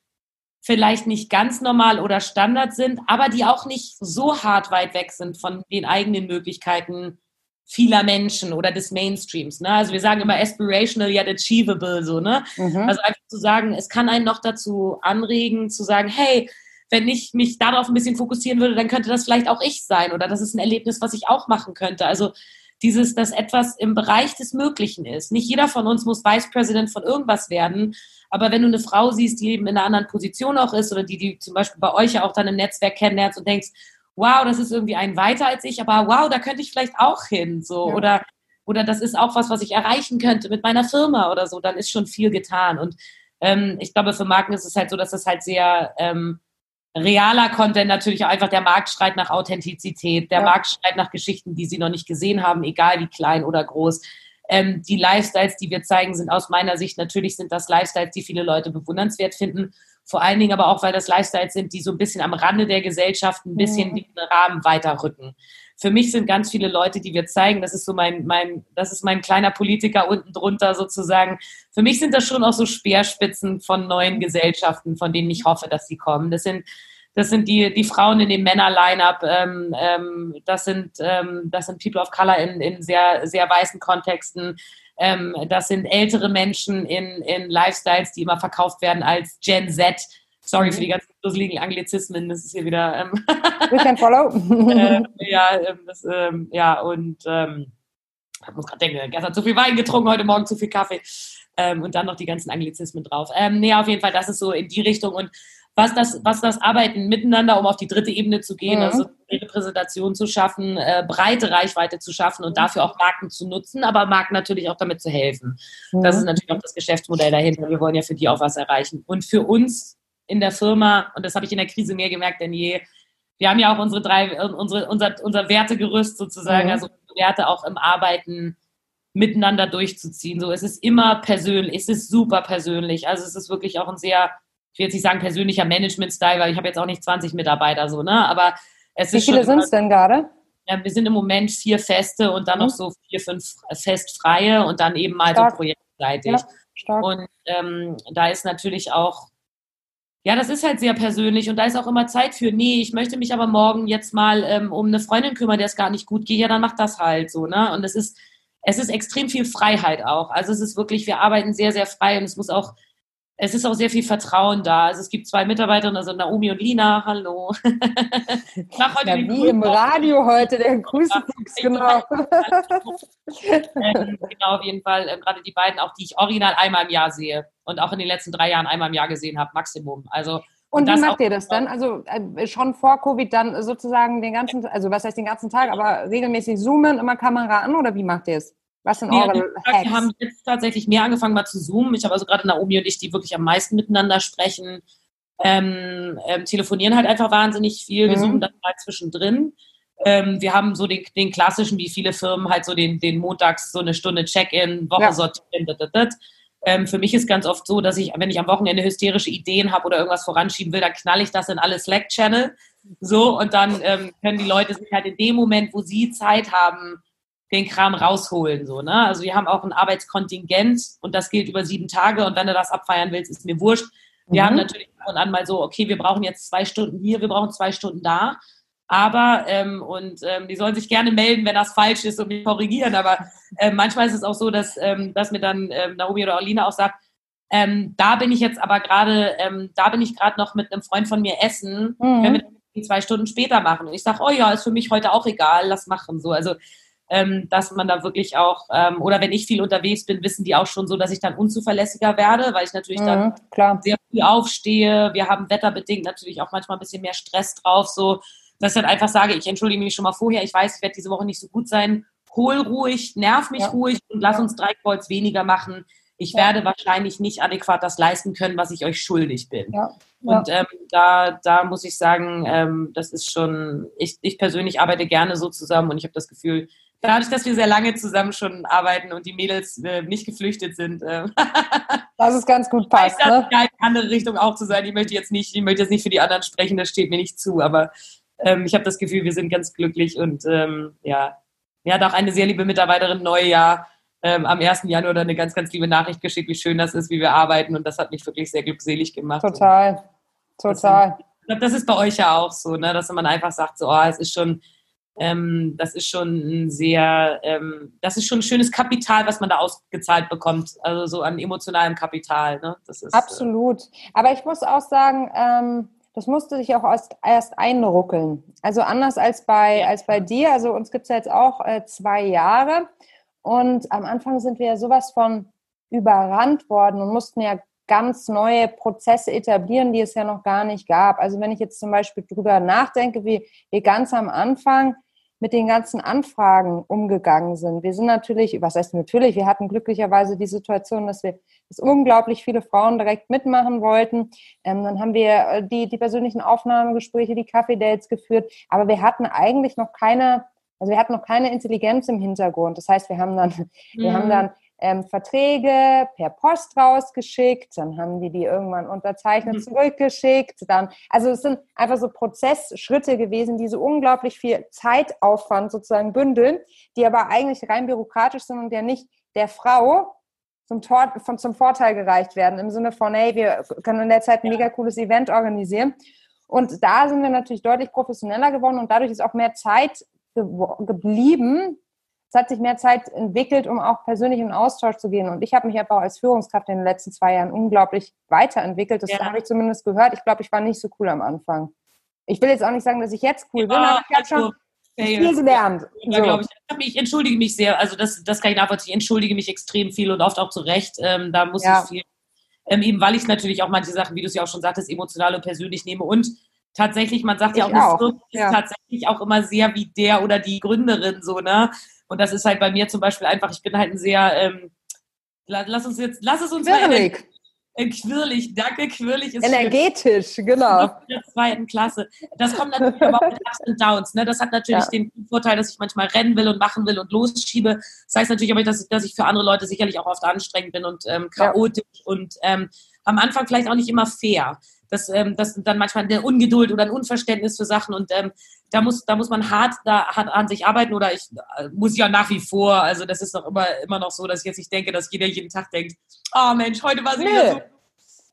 vielleicht nicht ganz normal oder Standard sind, aber die auch nicht so hart weit weg sind von den eigenen Möglichkeiten, vieler Menschen oder des Mainstreams. Ne? Also wir sagen immer aspirational yet achievable, so, ne? Mhm. Also einfach zu sagen, es kann einen noch dazu anregen, zu sagen, hey, wenn ich mich darauf ein bisschen fokussieren würde, dann könnte das vielleicht auch ich sein oder das ist ein Erlebnis, was ich auch machen könnte. Also dieses, dass etwas im Bereich des Möglichen ist. Nicht jeder von uns muss Vice President von irgendwas werden, aber wenn du eine Frau siehst, die eben in einer anderen Position auch ist oder die, die zum Beispiel bei euch ja auch dann im Netzwerk kennenlernst und denkst, wow, das ist irgendwie ein weiter als ich, aber wow, da könnte ich vielleicht auch hin, so ja. oder oder das ist auch was, was ich erreichen könnte mit meiner Firma oder so, dann ist schon viel getan. Und ähm, ich glaube, für Marken ist es halt so, dass das halt sehr ähm, realer Content natürlich einfach der Markt schreit nach Authentizität, der ja. Markt schreit nach Geschichten, die sie noch nicht gesehen haben, egal wie klein oder groß. Ähm, die Lifestyles, die wir zeigen, sind aus meiner Sicht natürlich sind das Lifestyles, die viele Leute bewundernswert finden. Vor allen Dingen aber auch, weil das Lifestyles sind, die so ein bisschen am Rande der Gesellschaft ein bisschen mhm. den Rahmen weiterrücken. Für mich sind ganz viele Leute, die wir zeigen, das ist so mein, mein, das ist mein kleiner Politiker unten drunter sozusagen. Für mich sind das schon auch so Speerspitzen von neuen Gesellschaften, von denen ich hoffe, dass sie kommen. Das sind das sind die, die Frauen in dem Männer-Line-Up, ähm, ähm, das, sind, ähm, das sind People of Color in, in sehr, sehr weißen Kontexten, ähm, das sind ältere Menschen in, in Lifestyles, die immer verkauft werden als Gen Z. Sorry für die ganzen dusseligen Anglizismen, das ist hier wieder. Ähm, We can follow. äh, ja, ähm, das, ähm, ja, und ähm, ich muss gerade denken, gestern zu viel Wein getrunken, heute Morgen zu viel Kaffee. Ähm, und dann noch die ganzen Anglizismen drauf. Ähm, nee, auf jeden Fall, das ist so in die Richtung. Und was das, was das Arbeiten miteinander, um auf die dritte Ebene zu gehen, mhm. also Repräsentation zu schaffen, äh, breite Reichweite zu schaffen und dafür auch Marken zu nutzen, aber Marken natürlich auch damit zu helfen. Mhm. Das ist natürlich auch das Geschäftsmodell dahinter. Wir wollen ja für die auch was erreichen. Und für uns in der Firma, und das habe ich in der Krise mehr gemerkt denn je, wir haben ja auch unsere drei, unsere, unser, unser Wertegerüst sozusagen, mhm. also Werte auch im Arbeiten miteinander durchzuziehen. So, es ist immer persönlich, es ist super persönlich. Also es ist wirklich auch ein sehr ich will jetzt nicht sagen persönlicher Management-Style, weil ich habe jetzt auch nicht 20 Mitarbeiter so, ne? Aber es Wie ist Wie viele sind es denn gerade? Ja, wir sind im Moment vier Feste und dann mhm. noch so vier, fünf festfreie und dann eben mal stark. so projektseitig. Ja, stark. Und ähm, da ist natürlich auch, ja, das ist halt sehr persönlich und da ist auch immer Zeit für, nee, ich möchte mich aber morgen jetzt mal ähm, um eine Freundin kümmern, der es gar nicht gut geht, ja, dann macht das halt so, ne? Und es ist, es ist extrem viel Freiheit auch. Also es ist wirklich, wir arbeiten sehr, sehr frei und es muss auch es ist auch sehr viel Vertrauen da. Also es gibt zwei Mitarbeiterinnen, also Naomi und Lina, hallo. ja, wie im Radio heute, der Grüßefuchs, genau. ähm, genau, auf jeden Fall. Ähm, gerade die beiden, auch die ich original einmal im Jahr sehe und auch in den letzten drei Jahren einmal im Jahr gesehen habe, Maximum. Also Und, und wie macht ihr das dann? Also äh, schon vor Covid dann sozusagen den ganzen, also was heißt den ganzen Tag, aber regelmäßig zoomen, immer Kamera an oder wie macht ihr es? Was sind nee, eure Hacks? Wir haben jetzt tatsächlich mehr angefangen mal zu zoomen. Ich habe also gerade Naomi und ich, die wirklich am meisten miteinander sprechen, ähm, ähm, telefonieren halt einfach wahnsinnig viel. Wir mhm. zoomen dann mal zwischendrin. Ähm, wir haben so den, den, klassischen, wie viele Firmen, halt so den, den montags so eine Stunde Check-in, Woche ja. sortieren, dat, dat, dat. Ähm, für mich ist ganz oft so, dass ich, wenn ich am Wochenende hysterische Ideen habe oder irgendwas voranschieben will, dann knall ich das in alle Slack-Channel. So, und dann ähm, können die Leute sich halt in dem Moment, wo sie Zeit haben, den Kram rausholen. So, ne? Also wir haben auch ein Arbeitskontingent und das gilt über sieben Tage und wenn du das abfeiern willst, ist mir wurscht. Wir mhm. haben natürlich ab und an mal so, okay, wir brauchen jetzt zwei Stunden hier, wir brauchen zwei Stunden da. Aber, ähm, und ähm, die sollen sich gerne melden, wenn das falsch ist und mich korrigieren. Aber äh, manchmal ist es auch so, dass, ähm, dass mir dann ähm, Naomi oder Alina auch sagt, ähm, da bin ich jetzt aber gerade, ähm, da bin ich gerade noch mit einem Freund von mir essen, mhm. wenn wir zwei Stunden später machen. Und ich sage, oh ja, ist für mich heute auch egal, lass machen. So, also ähm, dass man da wirklich auch, ähm, oder wenn ich viel unterwegs bin, wissen die auch schon so, dass ich dann unzuverlässiger werde, weil ich natürlich mhm, dann klar. sehr früh aufstehe. Wir haben wetterbedingt natürlich auch manchmal ein bisschen mehr Stress drauf, so dass ich dann einfach sage, ich entschuldige mich schon mal vorher, ich weiß, ich werde diese Woche nicht so gut sein, hol ruhig, nerv mich ja. ruhig und lass uns drei Kreuz weniger machen. Ich ja. werde wahrscheinlich nicht adäquat das leisten können, was ich euch schuldig bin. Ja. Und ähm, da, da muss ich sagen, ähm, das ist schon, ich, ich persönlich arbeite gerne so zusammen und ich habe das Gefühl, dadurch, dass wir sehr lange zusammen schon arbeiten und die Mädels äh, nicht geflüchtet sind. Äh, das ist ganz gut passt. Ich weiß, ne? in andere Richtung auch zu sein. Ich möchte jetzt nicht, ich möchte jetzt nicht für die anderen sprechen, das steht mir nicht zu, aber ähm, ich habe das Gefühl, wir sind ganz glücklich und ähm, ja, mir hat auch eine sehr liebe Mitarbeiterin Neujahr ähm, am 1. Januar eine ganz, ganz liebe Nachricht geschickt, wie schön das ist, wie wir arbeiten und das hat mich wirklich sehr glückselig gemacht. Total, total. ich glaube, das ist bei euch ja auch so, ne? dass man einfach sagt, so, oh, es ist schon ähm, das ist schon ein sehr, ähm, das ist schon ein schönes Kapital, was man da ausgezahlt bekommt, also so an emotionalem Kapital. Ne? Das ist, äh, Absolut. Äh, Aber ich muss auch sagen, ähm, das musste sich auch erst, erst einruckeln. Also anders als bei, ja. als bei dir. Also uns gibt es ja jetzt auch äh, zwei Jahre. Und am Anfang sind wir ja sowas von überrannt worden und mussten ja ganz neue Prozesse etablieren, die es ja noch gar nicht gab. Also wenn ich jetzt zum Beispiel drüber nachdenke, wie wir ganz am Anfang mit den ganzen Anfragen umgegangen sind. Wir sind natürlich, was heißt natürlich, wir hatten glücklicherweise die Situation, dass wir, dass unglaublich viele Frauen direkt mitmachen wollten. Ähm, dann haben wir äh, die, die persönlichen Aufnahmegespräche, die Kaffee-Dates geführt, aber wir hatten eigentlich noch keine, also wir hatten noch keine Intelligenz im Hintergrund. Das heißt, wir haben dann, mhm. wir haben mhm. dann ähm, Verträge per Post rausgeschickt, dann haben die die irgendwann unterzeichnet mhm. zurückgeschickt, dann, also es sind einfach so Prozessschritte gewesen, die so unglaublich viel Zeitaufwand sozusagen bündeln, die aber eigentlich rein bürokratisch sind und ja nicht der Frau zum, Tor, von, zum Vorteil gereicht werden, im Sinne von, hey, wir können in der Zeit ein mega cooles Event organisieren. Und da sind wir natürlich deutlich professioneller geworden und dadurch ist auch mehr Zeit ge geblieben, es hat sich mehr Zeit entwickelt, um auch persönlich in Austausch zu gehen. Und ich habe mich einfach als Führungskraft in den letzten zwei Jahren unglaublich weiterentwickelt. Das ja. habe ich zumindest gehört. Ich glaube, ich war nicht so cool am Anfang. Ich will jetzt auch nicht sagen, dass ich jetzt cool ja, bin, aber ich habe also, schon viel gelernt. Ja, so. ich. ich. entschuldige mich sehr. Also das, das kann ich nachvollziehen. Ich entschuldige mich extrem viel und oft auch zu Recht. Ähm, da muss ja. ich viel. Ähm, eben weil ich natürlich auch manche Sachen, wie du es ja auch schon sagtest, emotional und persönlich nehme und tatsächlich, man sagt ja auch, auch. ist ja. tatsächlich auch immer sehr wie der oder die Gründerin so, ne? Und das ist halt bei mir zum Beispiel einfach, ich bin halt ein sehr, ähm, lass uns jetzt, lass es uns Quirlig. Mal, quirlig, danke, quirlig ist Energetisch, schön. genau. In der zweiten Klasse. Das kommt natürlich aber auch mit Ups und Downs. Ne? Das hat natürlich ja. den Vorteil, dass ich manchmal rennen will und machen will und losschiebe. Das heißt natürlich aber, dass, dass ich für andere Leute sicherlich auch oft anstrengend bin und ähm, chaotisch ja. und ähm, am Anfang vielleicht auch nicht immer fair das, ähm, das dann manchmal eine Ungeduld oder ein Unverständnis für Sachen und ähm, da muss, da muss man hart, da hart an sich arbeiten oder ich äh, muss ja nach wie vor, also das ist doch immer, immer noch so, dass ich jetzt nicht denke, dass jeder jeden Tag denkt, oh Mensch, heute war sie wieder so.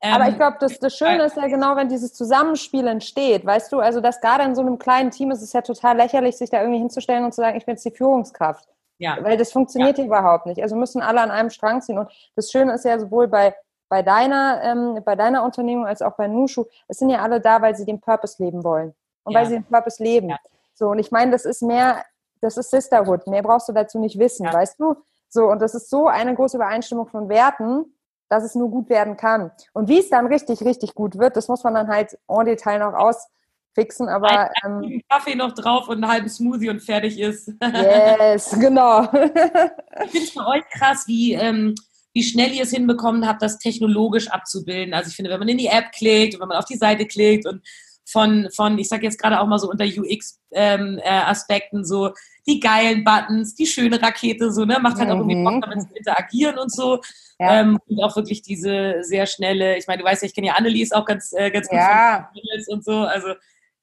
Ähm, Aber ich glaube, das, das Schöne ist ja genau, wenn dieses Zusammenspiel entsteht, weißt du, also dass gerade in so einem kleinen Team ist es ja total lächerlich, sich da irgendwie hinzustellen und zu sagen, ich bin jetzt die Führungskraft. Ja. Weil das funktioniert ja. überhaupt nicht. Also müssen alle an einem Strang ziehen. Und das Schöne ist ja sowohl bei bei deiner, ähm, bei deiner Unternehmung als auch bei Nushu, es sind ja alle da, weil sie den Purpose leben wollen und ja. weil sie den Purpose leben. Ja. So, und ich meine, das ist mehr, das ist Sisterhood. Mehr brauchst du dazu nicht wissen, ja. weißt du? So, und das ist so eine große Übereinstimmung von Werten, dass es nur gut werden kann. Und wie es dann richtig, richtig gut wird, das muss man dann halt en Detail noch ausfixen. Aber ein ähm, Kaffee noch drauf und einen halben Smoothie und fertig ist. Yes, genau. ich finde es für euch krass, wie, ähm, wie schnell ihr es hinbekommen habt, das technologisch abzubilden. Also ich finde, wenn man in die App klickt und wenn man auf die Seite klickt und von, von ich sage jetzt gerade auch mal so unter UX-Aspekten, ähm, äh, so die geilen Buttons, die schöne Rakete, so, ne, macht halt mhm. auch irgendwie Bock, mhm. damit zu interagieren und so. Ja. Ähm, und auch wirklich diese sehr schnelle, ich meine, du weißt ja, ich kenne ja Annelies auch ganz, äh, ganz gut ja. und so, also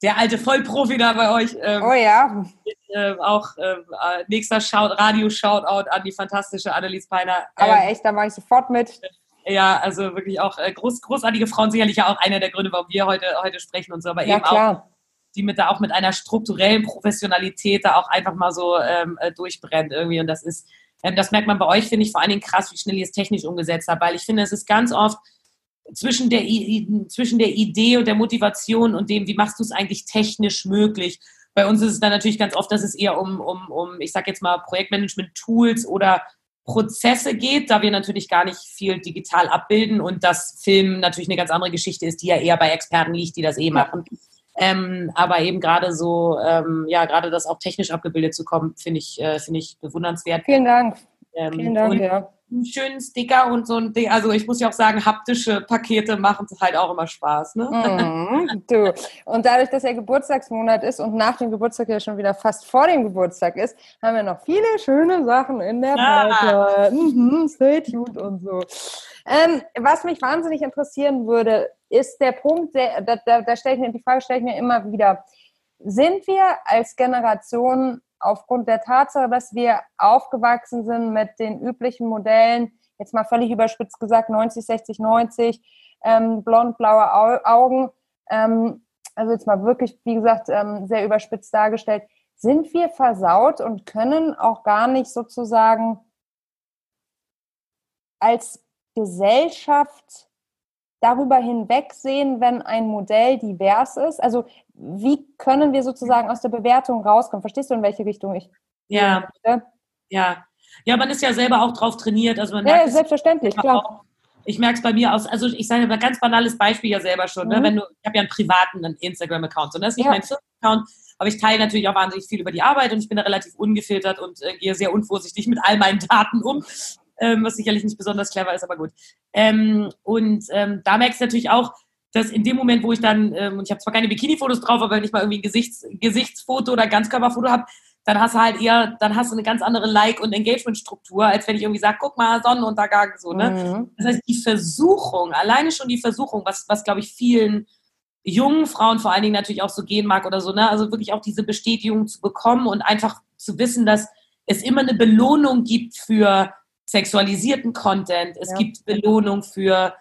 der alte Vollprofi da bei euch. Ähm, oh ja. Äh, auch äh, nächster Shout, Radio-Shoutout an die fantastische Annelies Peiner. Aber ähm, echt, da mache ich sofort mit. Ja, also wirklich auch äh, groß, großartige Frauen, sicherlich ja auch einer der Gründe, warum wir heute, heute sprechen und so, aber ja, eben klar. auch, die mit da auch mit einer strukturellen Professionalität da auch einfach mal so ähm, äh, durchbrennt irgendwie. Und das ist, ähm, das merkt man bei euch, finde ich, vor allen Dingen krass, wie schnell ihr es technisch umgesetzt habt, weil ich finde, es ist ganz oft zwischen der, zwischen der Idee und der Motivation und dem, wie machst du es eigentlich technisch möglich. Bei uns ist es dann natürlich ganz oft, dass es eher um, um, um ich sag jetzt mal, Projektmanagement-Tools oder Prozesse geht, da wir natürlich gar nicht viel digital abbilden und das Film natürlich eine ganz andere Geschichte ist, die ja eher bei Experten liegt, die das eh machen. Ähm, aber eben gerade so, ähm, ja, gerade das auch technisch abgebildet zu kommen, finde ich, äh, finde ich bewundernswert. Vielen Dank. Ähm, Vielen Dank, ja einen schönen Sticker und so ein Ding. Also ich muss ja auch sagen, haptische Pakete machen halt auch immer Spaß. Ne? Mm, du. Und dadurch, dass er Geburtstagsmonat ist und nach dem Geburtstag ja schon wieder fast vor dem Geburtstag ist, haben wir noch viele schöne Sachen in der ja. Mhm, stay tuned und so. Ähm, was mich wahnsinnig interessieren würde, ist der Punkt, der, da, da, da stelle ich mir die Frage, stelle ich mir immer wieder. Sind wir als Generation aufgrund der Tatsache, dass wir aufgewachsen sind mit den üblichen Modellen, jetzt mal völlig überspitzt gesagt, 90, 60, 90, ähm, blond-blaue Augen, ähm, also jetzt mal wirklich, wie gesagt, ähm, sehr überspitzt dargestellt, sind wir versaut und können auch gar nicht sozusagen als Gesellschaft darüber hinwegsehen, wenn ein Modell divers ist? Also wie können wir sozusagen aus der Bewertung rauskommen? Verstehst du, in welche Richtung ich ja. Möchte? Ja. Ja, man ist ja selber auch drauf trainiert. Also man ja, merkt selbstverständlich, klar. Auch, ich merke es bei mir aus, also ich sage ein ganz banales Beispiel ja selber schon, ne? mhm. ne? wenn du, ich habe ja einen privaten Instagram-Account, so, das ist nicht ja. mein Firmen-Account, aber ich teile natürlich auch wahnsinnig viel über die Arbeit und ich bin da relativ ungefiltert und äh, gehe sehr unvorsichtig mit all meinen Daten um ähm, was sicherlich nicht besonders clever ist, aber gut. Ähm, und ähm, da merkst du natürlich auch, dass in dem Moment, wo ich dann, ähm, und ich habe zwar keine Bikini-Fotos drauf, aber wenn ich mal irgendwie ein Gesichts, Gesichtsfoto oder Ganzkörperfoto habe, dann hast du halt eher, dann hast du eine ganz andere Like- und Engagement-Struktur, als wenn ich irgendwie sage, guck mal, Sonnenuntergang, so, ne? Mhm. Das heißt, die Versuchung, alleine schon die Versuchung, was, was glaube ich vielen jungen Frauen vor allen Dingen natürlich auch so gehen mag oder so, ne? Also wirklich auch diese Bestätigung zu bekommen und einfach zu wissen, dass es immer eine Belohnung gibt für sexualisierten Content, es ja. gibt Belohnung für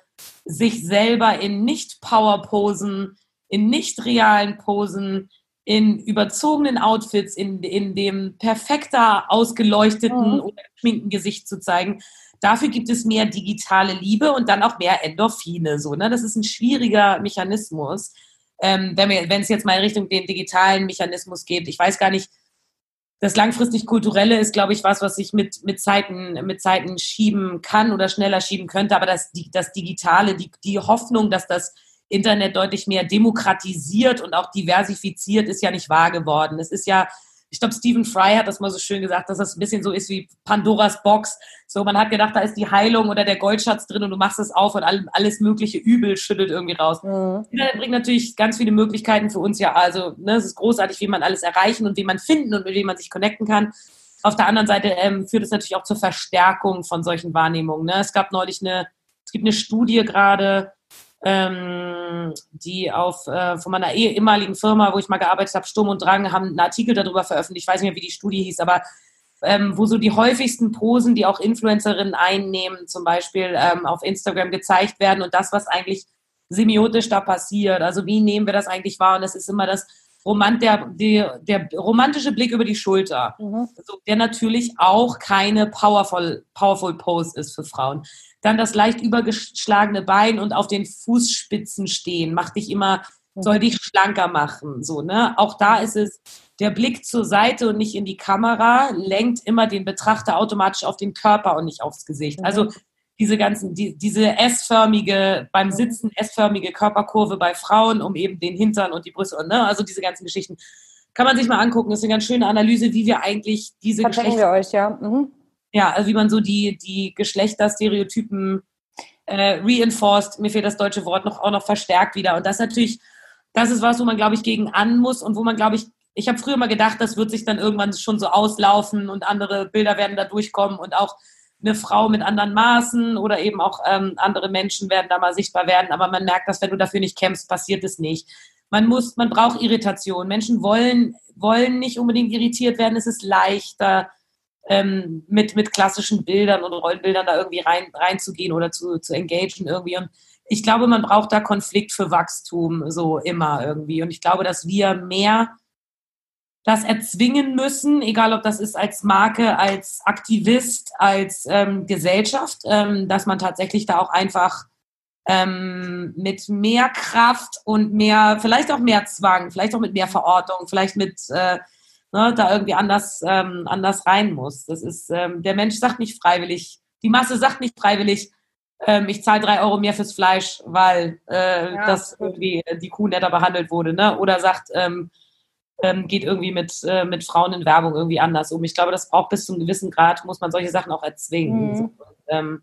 sich selber in Nicht-Power-Posen, in nicht realen Posen, in überzogenen Outfits, in, in dem perfekter ausgeleuchteten mhm. oder geschminkten Gesicht zu zeigen. Dafür gibt es mehr digitale Liebe und dann auch mehr Endorphine. So, ne? Das ist ein schwieriger Mechanismus. Ähm, wenn es jetzt mal in Richtung den digitalen Mechanismus geht, ich weiß gar nicht, das langfristig Kulturelle ist, glaube ich, was, was ich mit, mit, Zeiten, mit Zeiten schieben kann oder schneller schieben könnte. Aber das, das Digitale, die, die Hoffnung, dass das Internet deutlich mehr demokratisiert und auch diversifiziert, ist ja nicht wahr geworden. Es ist ja ich glaube, Stephen Fry hat das mal so schön gesagt, dass das ein bisschen so ist wie Pandoras Box. So, man hat gedacht, da ist die Heilung oder der Goldschatz drin und du machst es auf und alles mögliche Übel schüttelt irgendwie raus. Mhm. Das bringt natürlich ganz viele Möglichkeiten für uns ja. Also, ne, es ist großartig, wie man alles erreichen und wie man finden und mit wem man sich connecten kann. Auf der anderen Seite ähm, führt es natürlich auch zur Verstärkung von solchen Wahrnehmungen. Ne? Es gab neulich eine, es gibt eine Studie gerade, ähm, die auf äh, von meiner ehemaligen Firma, wo ich mal gearbeitet habe, Sturm und Drang, haben einen Artikel darüber veröffentlicht. Ich weiß nicht mehr, wie die Studie hieß, aber ähm, wo so die häufigsten Posen, die auch Influencerinnen einnehmen, zum Beispiel ähm, auf Instagram gezeigt werden und das, was eigentlich semiotisch da passiert. Also wie nehmen wir das eigentlich wahr? Und das ist immer das Romant, der, der, der romantische Blick über die Schulter, mhm. also, der natürlich auch keine powerful, powerful Pose ist für Frauen. Dann das leicht übergeschlagene Bein und auf den Fußspitzen stehen, macht dich immer, soll dich schlanker machen. So, ne? Auch da ist es, der Blick zur Seite und nicht in die Kamera lenkt immer den Betrachter automatisch auf den Körper und nicht aufs Gesicht. Also diese ganzen, die, diese S-förmige, beim Sitzen S-förmige Körperkurve bei Frauen, um eben den Hintern und die Brüste und, ne, also diese ganzen Geschichten. Kann man sich mal angucken. Das ist eine ganz schöne Analyse, wie wir eigentlich diese Geschlechter. wir euch, ja. Mhm. Ja, also wie man so die, die Geschlechterstereotypen äh, reinforced, mir fehlt das deutsche Wort noch, auch noch verstärkt wieder. Und das natürlich, das ist was, wo man, glaube ich, gegen an muss und wo man, glaube ich, ich habe früher mal gedacht, das wird sich dann irgendwann schon so auslaufen und andere Bilder werden da durchkommen und auch eine Frau mit anderen Maßen oder eben auch ähm, andere Menschen werden da mal sichtbar werden. Aber man merkt, dass wenn du dafür nicht kämpfst, passiert es nicht. Man muss, man braucht Irritation. Menschen wollen, wollen nicht unbedingt irritiert werden. Es ist leichter, ähm, mit, mit klassischen Bildern und Rollenbildern da irgendwie rein, reinzugehen oder zu, zu engagieren irgendwie. Und ich glaube, man braucht da Konflikt für Wachstum so immer irgendwie. Und ich glaube, dass wir mehr das erzwingen müssen, egal ob das ist als Marke, als Aktivist, als ähm, Gesellschaft, ähm, dass man tatsächlich da auch einfach ähm, mit mehr Kraft und mehr, vielleicht auch mehr Zwang, vielleicht auch mit mehr Verortung, vielleicht mit äh, ne, da irgendwie anders, ähm, anders rein muss. Das ist, ähm, der Mensch sagt nicht freiwillig, die Masse sagt nicht freiwillig, ähm, ich zahle drei Euro mehr fürs Fleisch, weil äh, ja, das irgendwie die Kuh netter behandelt wurde, ne? Oder sagt, ähm, ähm, geht irgendwie mit, äh, mit Frauen in Werbung irgendwie anders um. Ich glaube, das braucht bis zu einem gewissen Grad, muss man solche Sachen auch erzwingen. Mhm. So, ähm,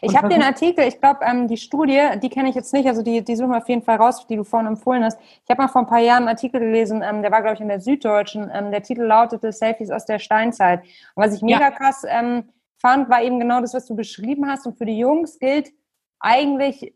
ich habe den Artikel, ich glaube, ähm, die Studie, die kenne ich jetzt nicht, also die, die suchen wir auf jeden Fall raus, die du vorhin empfohlen hast. Ich habe mal vor ein paar Jahren einen Artikel gelesen, ähm, der war, glaube ich, in der Süddeutschen. Ähm, der Titel lautete Selfies aus der Steinzeit. Und was ich mega ja. krass ähm, fand, war eben genau das, was du beschrieben hast. Und für die Jungs gilt eigentlich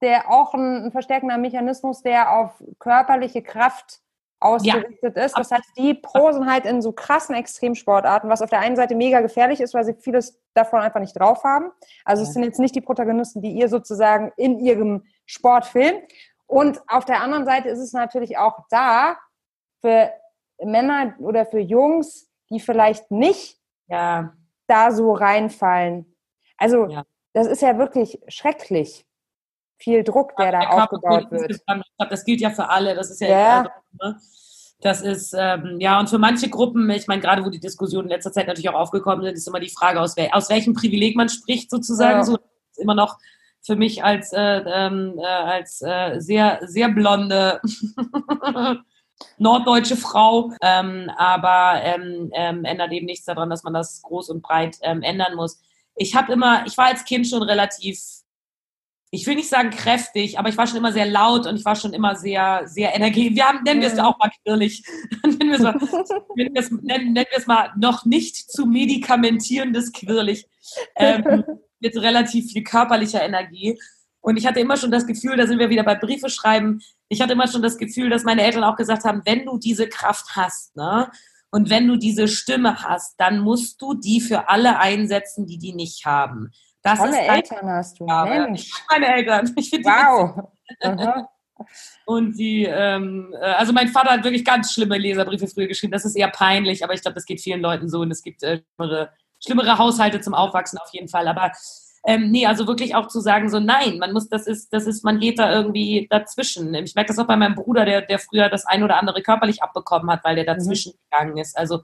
der auch ein, ein verstärkender Mechanismus, der auf körperliche Kraft ausgerichtet ja. ist. Das heißt, die prosen halt in so krassen Extremsportarten, was auf der einen Seite mega gefährlich ist, weil sie vieles davon einfach nicht drauf haben. Also es sind jetzt nicht die Protagonisten, die ihr sozusagen in ihrem Sport filmt. Und auf der anderen Seite ist es natürlich auch da für Männer oder für Jungs, die vielleicht nicht ja. da so reinfallen. Also ja. das ist ja wirklich schrecklich viel Druck, der da aufgebaut wird. Das gilt ja für alle. Das ist ja, ja. Also, das ist, ähm, ja, und für manche Gruppen, ich meine, gerade wo die Diskussionen in letzter Zeit natürlich auch aufgekommen sind, ist immer die Frage, aus, wel aus welchem Privileg man spricht, sozusagen. Ja. So ist immer noch für mich als, äh, ähm, äh, als äh, sehr, sehr blonde norddeutsche Frau. Ähm, aber ähm, ähm, ändert eben nichts daran, dass man das groß und breit ähm, ändern muss. Ich habe immer, ich war als Kind schon relativ ich will nicht sagen kräftig, aber ich war schon immer sehr laut und ich war schon immer sehr, sehr energetisch. Wir haben, nennen wir es auch mal quirlig. nennen wir es mal, nennen wir es, nennen, nennen wir es mal noch nicht zu medikamentierendes quirlig. Ähm, mit relativ viel körperlicher Energie. Und ich hatte immer schon das Gefühl, da sind wir wieder bei Briefe schreiben, ich hatte immer schon das Gefühl, dass meine Eltern auch gesagt haben, wenn du diese Kraft hast, ne, und wenn du diese Stimme hast, dann musst du die für alle einsetzen, die die nicht haben. Das Tolle Eltern hast du. Mensch. Meine Eltern. Wow. Und sie, ähm, äh, also mein Vater hat wirklich ganz schlimme Leserbriefe früher geschrieben. Das ist eher peinlich, aber ich glaube, das geht vielen Leuten so und es gibt äh, schlimmere, schlimmere Haushalte zum Aufwachsen auf jeden Fall. Aber ähm, nee, also wirklich auch zu sagen, so nein, man muss, das ist, das ist, man geht da irgendwie dazwischen. Ich merke das auch bei meinem Bruder, der, der früher das ein oder andere körperlich abbekommen hat, weil der mhm. dazwischen mhm. gegangen ist. Also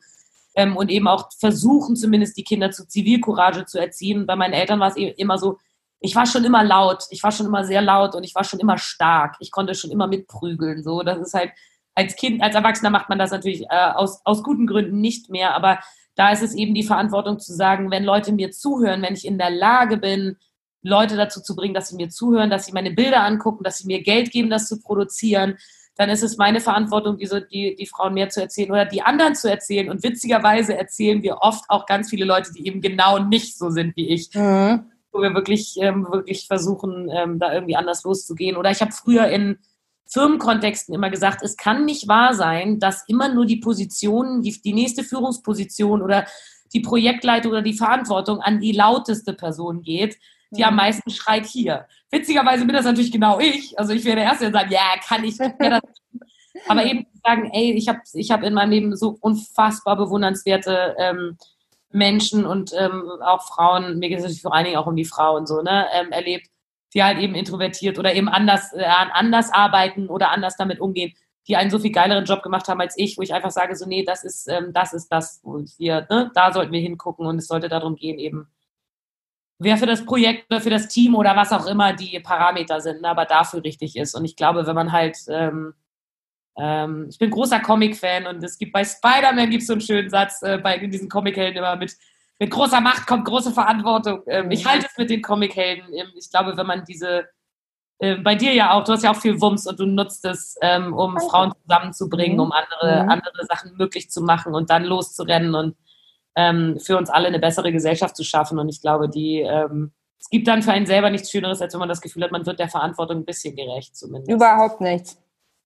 ähm, und eben auch versuchen, zumindest die Kinder zu Zivilcourage zu erziehen. Bei meinen Eltern war es e-, immer so, ich war schon immer laut, ich war schon immer sehr laut und ich war schon immer stark. Ich konnte schon immer mitprügeln. So, das ist halt als Kind, als Erwachsener macht man das natürlich äh, aus, aus guten Gründen nicht mehr, aber da ist es eben die Verantwortung zu sagen, wenn Leute mir zuhören, wenn ich in der Lage bin, Leute dazu zu bringen, dass sie mir zuhören, dass sie meine Bilder angucken, dass sie mir Geld geben, das zu produzieren, dann ist es meine Verantwortung, diese, die, die Frauen mehr zu erzählen oder die anderen zu erzählen. Und witzigerweise erzählen wir oft auch ganz viele Leute, die eben genau nicht so sind wie ich. Mhm. Wo wir wirklich, ähm, wirklich versuchen, ähm, da irgendwie anders loszugehen. Oder ich habe früher in Firmenkontexten immer gesagt, es kann nicht wahr sein, dass immer nur die Position, die, die nächste Führungsposition oder die Projektleitung oder die Verantwortung an die lauteste Person geht, die am meisten schreit hier. Witzigerweise bin das natürlich genau ich. Also ich wäre der Erste, der sagt, ja, kann ich. Aber eben sagen, ey, ich habe ich hab in meinem Leben so unfassbar bewundernswerte ähm, Menschen und ähm, auch Frauen, mir geht es natürlich vor allen Dingen auch um die Frauen so, ne, ähm, erlebt, die halt eben introvertiert oder eben anders, äh, anders arbeiten oder anders damit umgehen, die einen so viel geileren Job gemacht haben als ich, wo ich einfach sage, so, nee, das ist, ähm, das ist das, wo wir, ne, da sollten wir hingucken und es sollte darum gehen, eben wer für das Projekt oder für das Team oder was auch immer die Parameter sind, ne, aber dafür richtig ist. Und ich glaube, wenn man halt, ähm, ähm, ich bin großer Comic-Fan und es gibt bei Spider-Man gibt es so einen schönen Satz äh, bei diesen Comic-Helden immer mit, mit großer Macht kommt große Verantwortung. Ähm, ich mhm. halte es mit den Comic-Helden. Ähm, ich glaube, wenn man diese, äh, bei dir ja auch, du hast ja auch viel Wumms und du nutzt es, ähm, um. Frauen zusammenzubringen, mhm. um andere, mhm. andere Sachen möglich zu machen und dann loszurennen und ähm, für uns alle eine bessere Gesellschaft zu schaffen. Und ich glaube, die, ähm, es gibt dann für einen selber nichts Schöneres, als wenn man das Gefühl hat, man wird der Verantwortung ein bisschen gerecht zumindest. Überhaupt nichts.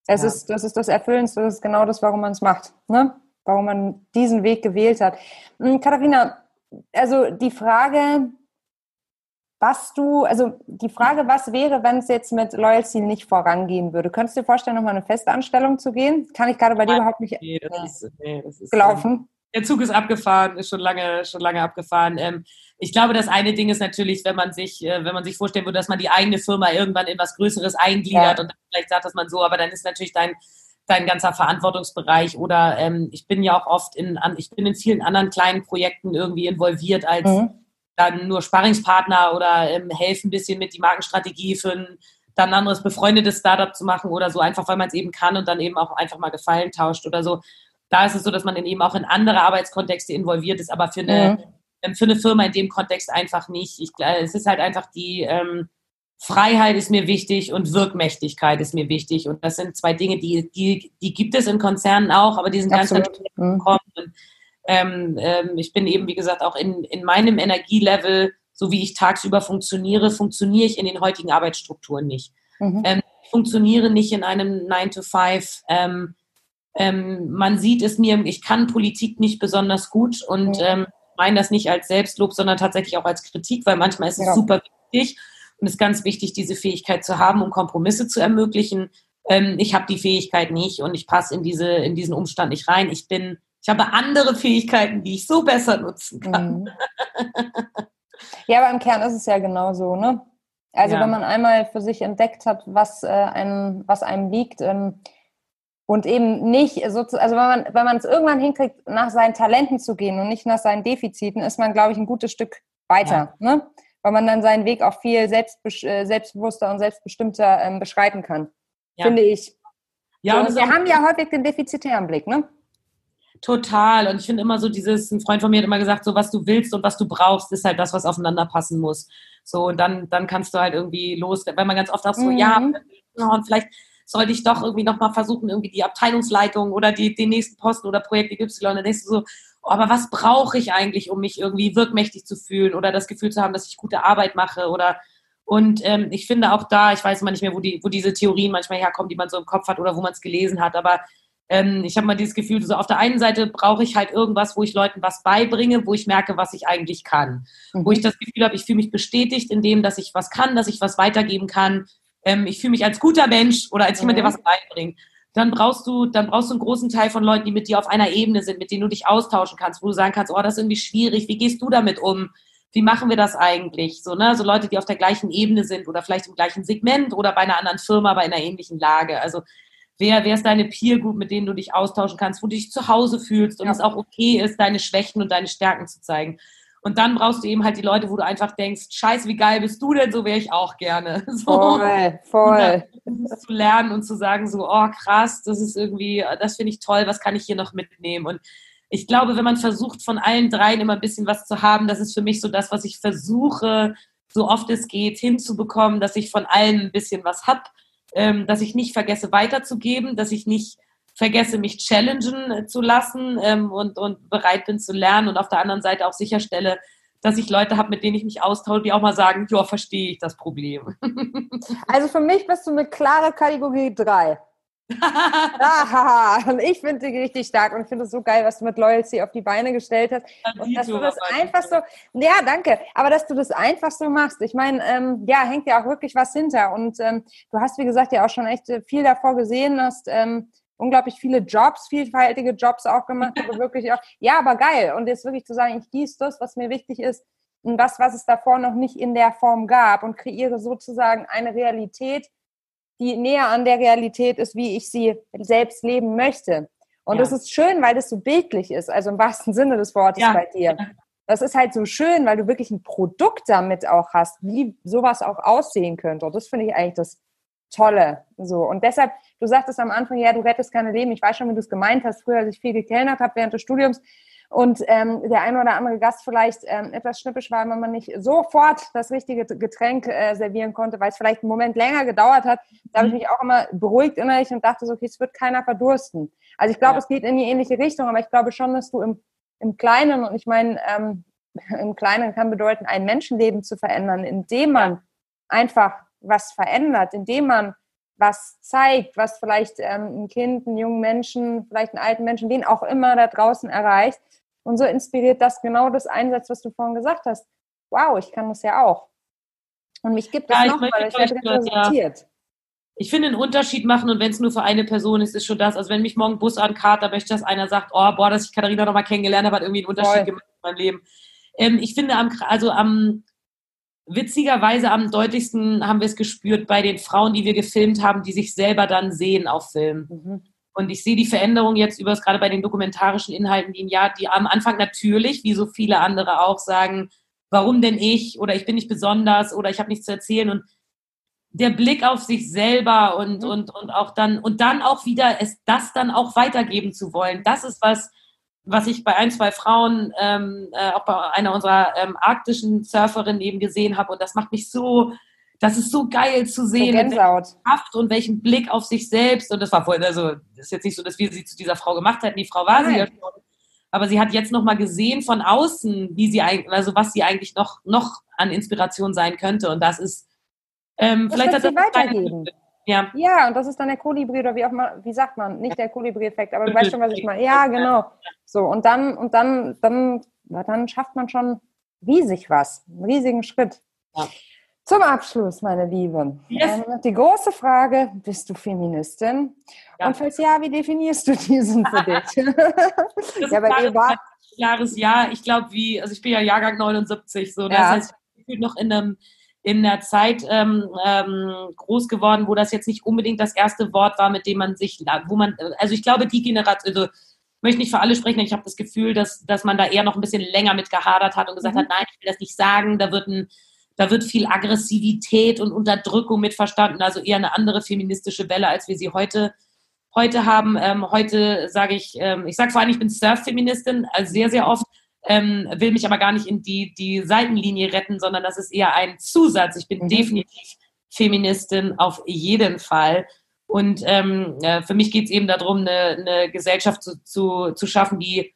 Es ja. ist, das ist das Erfüllendste, das ist genau das, warum man es macht. Ne? Warum man diesen Weg gewählt hat. Hm, Katharina, also die Frage, was du, also die Frage, was wäre, wenn es jetzt mit Loyalty nicht vorangehen würde? Könntest du dir vorstellen, nochmal eine Festanstellung zu gehen? Kann ich gerade bei dir überhaupt nicht nee, das ist, nee, das ist gelaufen der Zug ist abgefahren, ist schon lange, schon lange abgefahren. Ähm, ich glaube, das eine Ding ist natürlich, wenn man sich, äh, wenn man sich vorstellen würde, dass man die eigene Firma irgendwann in was Größeres eingliedert ja. und vielleicht sagt das man so, aber dann ist natürlich dein, dein ganzer Verantwortungsbereich oder ähm, ich bin ja auch oft in, an, ich bin in vielen anderen kleinen Projekten irgendwie involviert als mhm. dann nur Sparringspartner oder ähm, helfen ein bisschen mit die Markenstrategie für ein dann ein anderes befreundetes Startup zu machen oder so, einfach weil man es eben kann und dann eben auch einfach mal Gefallen tauscht oder so da ist es so, dass man dann eben auch in andere Arbeitskontexte involviert ist, aber für eine, mhm. Ähm, für eine Firma in dem Kontext einfach nicht. Ich, es ist halt einfach die ähm, Freiheit ist mir wichtig und Wirkmächtigkeit ist mir wichtig. Und das sind zwei Dinge, die, die, die gibt es in Konzernen auch, aber die sind Absolut. ganz, ganz mhm. Und, ähm, ähm, ich bin eben, wie gesagt, auch in, in meinem Energielevel, so wie ich tagsüber funktioniere, funktioniere ich in den heutigen Arbeitsstrukturen nicht. Mhm. Ähm, ich funktioniere nicht in einem 9 to 5 ähm, man sieht es mir, ich kann Politik nicht besonders gut und ähm, meine das nicht als Selbstlob, sondern tatsächlich auch als Kritik, weil manchmal ist es ja. super wichtig und es ist ganz wichtig, diese Fähigkeit zu haben, um Kompromisse zu ermöglichen. Ähm, ich habe die Fähigkeit nicht und ich passe in, diese, in diesen Umstand nicht rein. Ich bin, ich habe andere Fähigkeiten, die ich so besser nutzen kann. Mhm. Ja, aber im Kern ist es ja genauso, ne? Also ja. wenn man einmal für sich entdeckt hat, was, äh, einem, was einem liegt, ähm, und eben nicht so, also wenn man, wenn man es irgendwann hinkriegt, nach seinen Talenten zu gehen und nicht nach seinen Defiziten, ist man, glaube ich, ein gutes Stück weiter, ja. ne? Weil man dann seinen Weg auch viel selbstbe äh, selbstbewusster und selbstbestimmter ähm, beschreiten kann, ja. finde ich. Ja, so, und wir haben ja häufig den defizitären Blick, ne? Total. Und ich finde immer so dieses, ein Freund von mir hat immer gesagt, so was du willst und was du brauchst, ist halt das, was aufeinander passen muss. So, und dann, dann kannst du halt irgendwie los, wenn man ganz oft auch so, mhm. ja, und vielleicht sollte ich doch irgendwie nochmal versuchen, irgendwie die Abteilungsleitung oder die, den nächsten Posten oder Projekt Y. Dann denkst du so, oh, aber was brauche ich eigentlich, um mich irgendwie wirkmächtig zu fühlen oder das Gefühl zu haben, dass ich gute Arbeit mache oder und ähm, ich finde auch da, ich weiß immer nicht mehr, wo, die, wo diese Theorien manchmal herkommen, die man so im Kopf hat oder wo man es gelesen hat, aber ähm, ich habe mal dieses Gefühl, so auf der einen Seite brauche ich halt irgendwas, wo ich Leuten was beibringe, wo ich merke, was ich eigentlich kann. Mhm. Wo ich das Gefühl habe, ich fühle mich bestätigt in dem, dass ich was kann, dass ich was weitergeben kann, ähm, ich fühle mich als guter Mensch oder als jemand, der was beibringt, dann brauchst du, dann brauchst du einen großen Teil von Leuten, die mit dir auf einer Ebene sind, mit denen du dich austauschen kannst, wo du sagen kannst, oh, das ist irgendwie schwierig, wie gehst du damit um? Wie machen wir das eigentlich? So, ne, so Leute, die auf der gleichen Ebene sind oder vielleicht im gleichen Segment oder bei einer anderen Firma, bei einer ähnlichen Lage. Also, wer, wer ist deine Peer Group, mit denen du dich austauschen kannst, wo du dich zu Hause fühlst und ja. es auch okay ist, deine Schwächen und deine Stärken zu zeigen. Und dann brauchst du eben halt die Leute, wo du einfach denkst, scheiße, wie geil bist du denn? So wäre ich auch gerne. So. Voll, voll. zu lernen und zu sagen so, oh krass, das ist irgendwie, das finde ich toll, was kann ich hier noch mitnehmen? Und ich glaube, wenn man versucht, von allen dreien immer ein bisschen was zu haben, das ist für mich so das, was ich versuche, so oft es geht, hinzubekommen, dass ich von allen ein bisschen was habe, ähm, dass ich nicht vergesse weiterzugeben, dass ich nicht vergesse, mich challengen zu lassen ähm, und, und bereit bin zu lernen und auf der anderen Seite auch sicherstelle, dass ich Leute habe, mit denen ich mich austausche, die auch mal sagen, ja, verstehe ich das Problem. Also für mich bist du eine klare Kategorie 3. und ich finde die richtig stark und finde es so geil, was du mit Loyalty auf die Beine gestellt hast. und dass du das einfach so, ja, danke, aber dass du das einfach so machst. Ich meine, ähm, ja, hängt ja auch wirklich was hinter. Und ähm, du hast, wie gesagt, ja auch schon echt viel davor gesehen, hast ähm, unglaublich viele Jobs, vielfältige Jobs auch gemacht, aber wirklich auch, ja, aber geil. Und jetzt wirklich zu sagen, ich gieße das, was mir wichtig ist, und das, was es davor noch nicht in der Form gab und kreiere sozusagen eine Realität, die näher an der Realität ist, wie ich sie selbst leben möchte. Und ja. das ist schön, weil das so bildlich ist, also im wahrsten Sinne des Wortes ja. bei dir. Das ist halt so schön, weil du wirklich ein Produkt damit auch hast, wie sowas auch aussehen könnte. Und das finde ich eigentlich das Tolle. So. Und deshalb, du sagtest am Anfang, ja, du rettest keine Leben. Ich weiß schon, wie du es gemeint hast. Früher, als ich viel gekellnert habe während des Studiums, und ähm, der ein oder andere Gast vielleicht ähm, etwas schnippisch war, wenn man nicht sofort das richtige Getränk äh, servieren konnte, weil es vielleicht einen Moment länger gedauert hat. Da habe ich mhm. mich auch immer beruhigt innerlich und dachte so, okay, es wird keiner verdursten. Also ich glaube, ja. es geht in die ähnliche Richtung, aber ich glaube schon, dass du im, im Kleinen, und ich meine, ähm, im Kleinen kann bedeuten, ein Menschenleben zu verändern, indem man einfach was verändert, indem man was zeigt, was vielleicht ähm, ein Kind, einen jungen Menschen, vielleicht einen alten Menschen, den auch immer da draußen erreicht, und so inspiriert das genau das Einsatz, was du vorhin gesagt hast. Wow, ich kann das ja auch. Und mich gibt es ja, noch, weil ich werde repräsentiert. Ja. Ich finde einen Unterschied machen und wenn es nur für eine Person ist, ist schon das. Also wenn mich morgen Bus ankart, da möchte, dass einer sagt, oh, boah, dass ich Katharina noch mal kennengelernt habe, hat irgendwie einen Unterschied Voll. gemacht in meinem Leben. Ähm, ich finde, am, also am witzigerweise am deutlichsten haben wir es gespürt bei den Frauen, die wir gefilmt haben, die sich selber dann sehen auf Film. Mhm. Und ich sehe die Veränderung jetzt über gerade bei den dokumentarischen Inhalten, die, ja, die am Anfang natürlich, wie so viele andere auch, sagen, warum denn ich oder ich bin nicht besonders oder ich habe nichts zu erzählen und der Blick auf sich selber und, mhm. und, und auch dann, und dann auch wieder es das dann auch weitergeben zu wollen. Das ist was, was ich bei ein, zwei Frauen, ähm, äh, auch bei einer unserer ähm, arktischen Surferinnen eben gesehen habe. Und das macht mich so, das ist so geil zu sehen, so welche Kraft und welchen Blick auf sich selbst. Und das war vorhin, also das ist jetzt nicht so, dass wir sie zu dieser Frau gemacht hätten. Die Frau war Nein. sie ja schon. Aber sie hat jetzt nochmal gesehen von außen, wie sie eigentlich, also was sie eigentlich noch, noch an Inspiration sein könnte. Und das ist ähm, das vielleicht hat das weitergeben. Ja. ja, und das ist dann der Kolibri oder wie auch mal, wie sagt man, nicht der Kolibri-Effekt, aber du weißt schon, was ich meine. Ja, genau. So, und dann, und dann, dann, dann schafft man schon riesig was, einen riesigen Schritt. Ja. Zum Abschluss, meine Liebe, yes. ähm, die große Frage, bist du Feministin? Ja. Und falls ja, wie definierst du diesen für dich? ja, bei dir war klares Ja. Ich glaube, wie, also ich bin ja Jahrgang 79, so, das ja. heißt, ich bin noch in einem in der Zeit ähm, ähm, groß geworden, wo das jetzt nicht unbedingt das erste Wort war, mit dem man sich, wo man, also ich glaube, die Generation, also ich möchte nicht für alle sprechen, ich habe das Gefühl, dass, dass man da eher noch ein bisschen länger mit gehadert hat und gesagt mhm. hat, nein, ich will das nicht sagen, da wird ein da wird viel Aggressivität und Unterdrückung mit verstanden, also eher eine andere feministische Welle, als wir sie heute, heute haben. Ähm, heute sage ich, ähm, ich sage vor allem, ich bin Surf-Feministin, also sehr, sehr oft, ähm, will mich aber gar nicht in die, die Seitenlinie retten, sondern das ist eher ein Zusatz. Ich bin mhm. definitiv Feministin auf jeden Fall. Und ähm, äh, für mich geht es eben darum, eine, eine Gesellschaft zu, zu, zu schaffen, die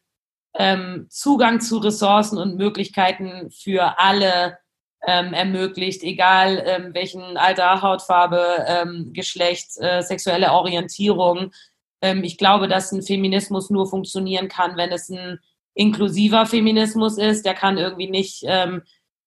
ähm, Zugang zu Ressourcen und Möglichkeiten für alle ähm, ermöglicht, egal ähm, welchen Alter, Hautfarbe, ähm, Geschlecht, äh, sexuelle Orientierung. Ähm, ich glaube, dass ein Feminismus nur funktionieren kann, wenn es ein inklusiver Feminismus ist. Der kann irgendwie nicht ähm,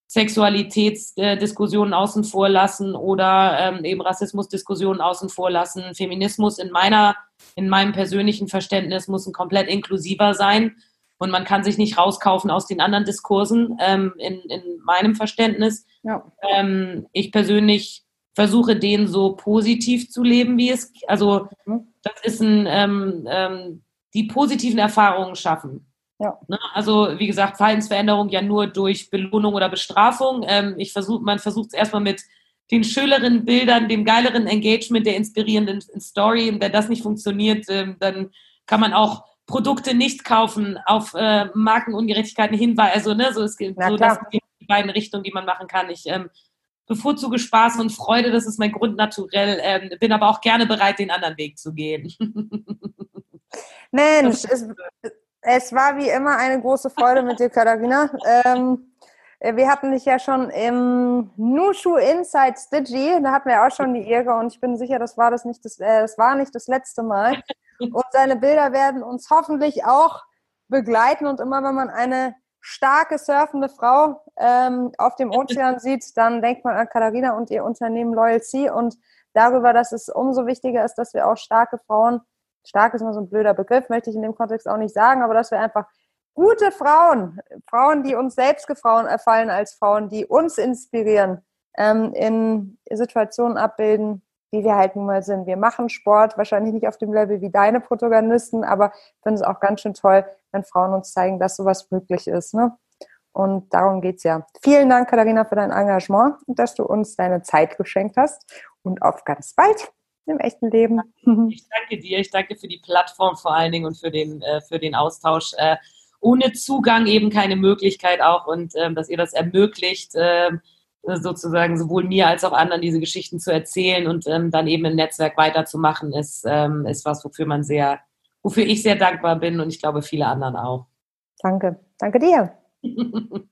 Sexualitätsdiskussionen äh, außen vor lassen oder ähm, eben Rassismusdiskussionen außen vor lassen. Feminismus in meiner, in meinem persönlichen Verständnis muss ein komplett inklusiver sein und man kann sich nicht rauskaufen aus den anderen Diskursen, ähm, in, in meinem Verständnis. Ja. Ähm, ich persönlich versuche, den so positiv zu leben, wie es, also mhm. das ist ein, ähm, ähm, die positiven Erfahrungen schaffen. Ja. Ne? Also wie gesagt, Verhaltensveränderung ja nur durch Belohnung oder Bestrafung. Ähm, ich versuche, man versucht es erstmal mit den schöneren Bildern, dem geileren Engagement, der inspirierenden Story. Und wenn das nicht funktioniert, ähm, dann kann man auch Produkte nicht kaufen, auf äh, Markenungerechtigkeiten hinweisen. Also, ne, so es gibt so das die beiden Richtungen, die man machen kann. Ich ähm, bevorzuge Spaß und Freude, das ist mein Grundnaturell, ähm, bin aber auch gerne bereit, den anderen Weg zu gehen. Mensch, es, es war wie immer eine große Freude mit dir, Katharina. Ähm, wir hatten dich ja schon im Nushu Inside Stitchy, da hatten wir auch schon die Ehre und ich bin sicher, das war das nicht das, äh, das war nicht das letzte Mal. Und seine Bilder werden uns hoffentlich auch begleiten. Und immer wenn man eine starke surfende Frau ähm, auf dem Ozean sieht, dann denkt man an Katharina und ihr Unternehmen Loyal Sea und darüber, dass es umso wichtiger ist, dass wir auch starke Frauen, stark ist immer so ein blöder Begriff, möchte ich in dem Kontext auch nicht sagen, aber dass wir einfach gute Frauen, Frauen, die uns selbst gefallen erfallen als Frauen, die uns inspirieren, ähm, in Situationen abbilden, wie wir halt nun mal sind. Wir machen Sport, wahrscheinlich nicht auf dem Level wie deine Protagonisten, aber ich finde es auch ganz schön toll, wenn Frauen uns zeigen, dass sowas möglich ist. Ne? Und darum geht es ja. Vielen Dank, Katharina, für dein Engagement und dass du uns deine Zeit geschenkt hast. Und auf ganz bald im echten Leben. Ich danke dir. Ich danke für die Plattform vor allen Dingen und für den, äh, für den Austausch. Äh, ohne Zugang eben keine Möglichkeit auch und ähm, dass ihr das ermöglicht, äh, sozusagen sowohl mir als auch anderen diese Geschichten zu erzählen und ähm, dann eben im Netzwerk weiterzumachen, ist, ähm, ist was, wofür man sehr, wofür ich sehr dankbar bin und ich glaube viele anderen auch. Danke, danke dir.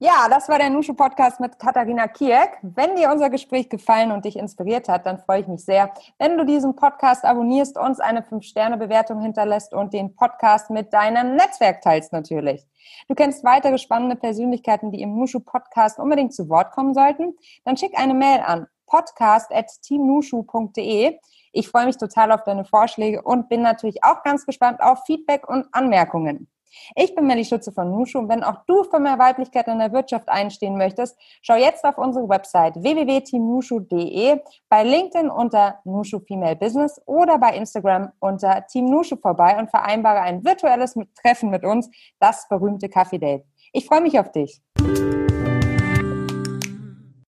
Ja, das war der Nushu Podcast mit Katharina Kieck. Wenn dir unser Gespräch gefallen und dich inspiriert hat, dann freue ich mich sehr, wenn du diesen Podcast abonnierst, uns eine 5-Sterne-Bewertung hinterlässt und den Podcast mit deinem Netzwerk teilst natürlich. Du kennst weitere spannende Persönlichkeiten, die im Nushu Podcast unbedingt zu Wort kommen sollten? Dann schick eine Mail an podcast.teamnushu.de. Ich freue mich total auf deine Vorschläge und bin natürlich auch ganz gespannt auf Feedback und Anmerkungen. Ich bin Melly Schütze von Nushu und wenn auch du für mehr Weiblichkeit in der Wirtschaft einstehen möchtest, schau jetzt auf unsere Website www.teamnushu.de, bei LinkedIn unter Nushu Female Business oder bei Instagram unter Team Nushu vorbei und vereinbare ein virtuelles Treffen mit uns, das berühmte Kaffee Date. Ich freue mich auf dich.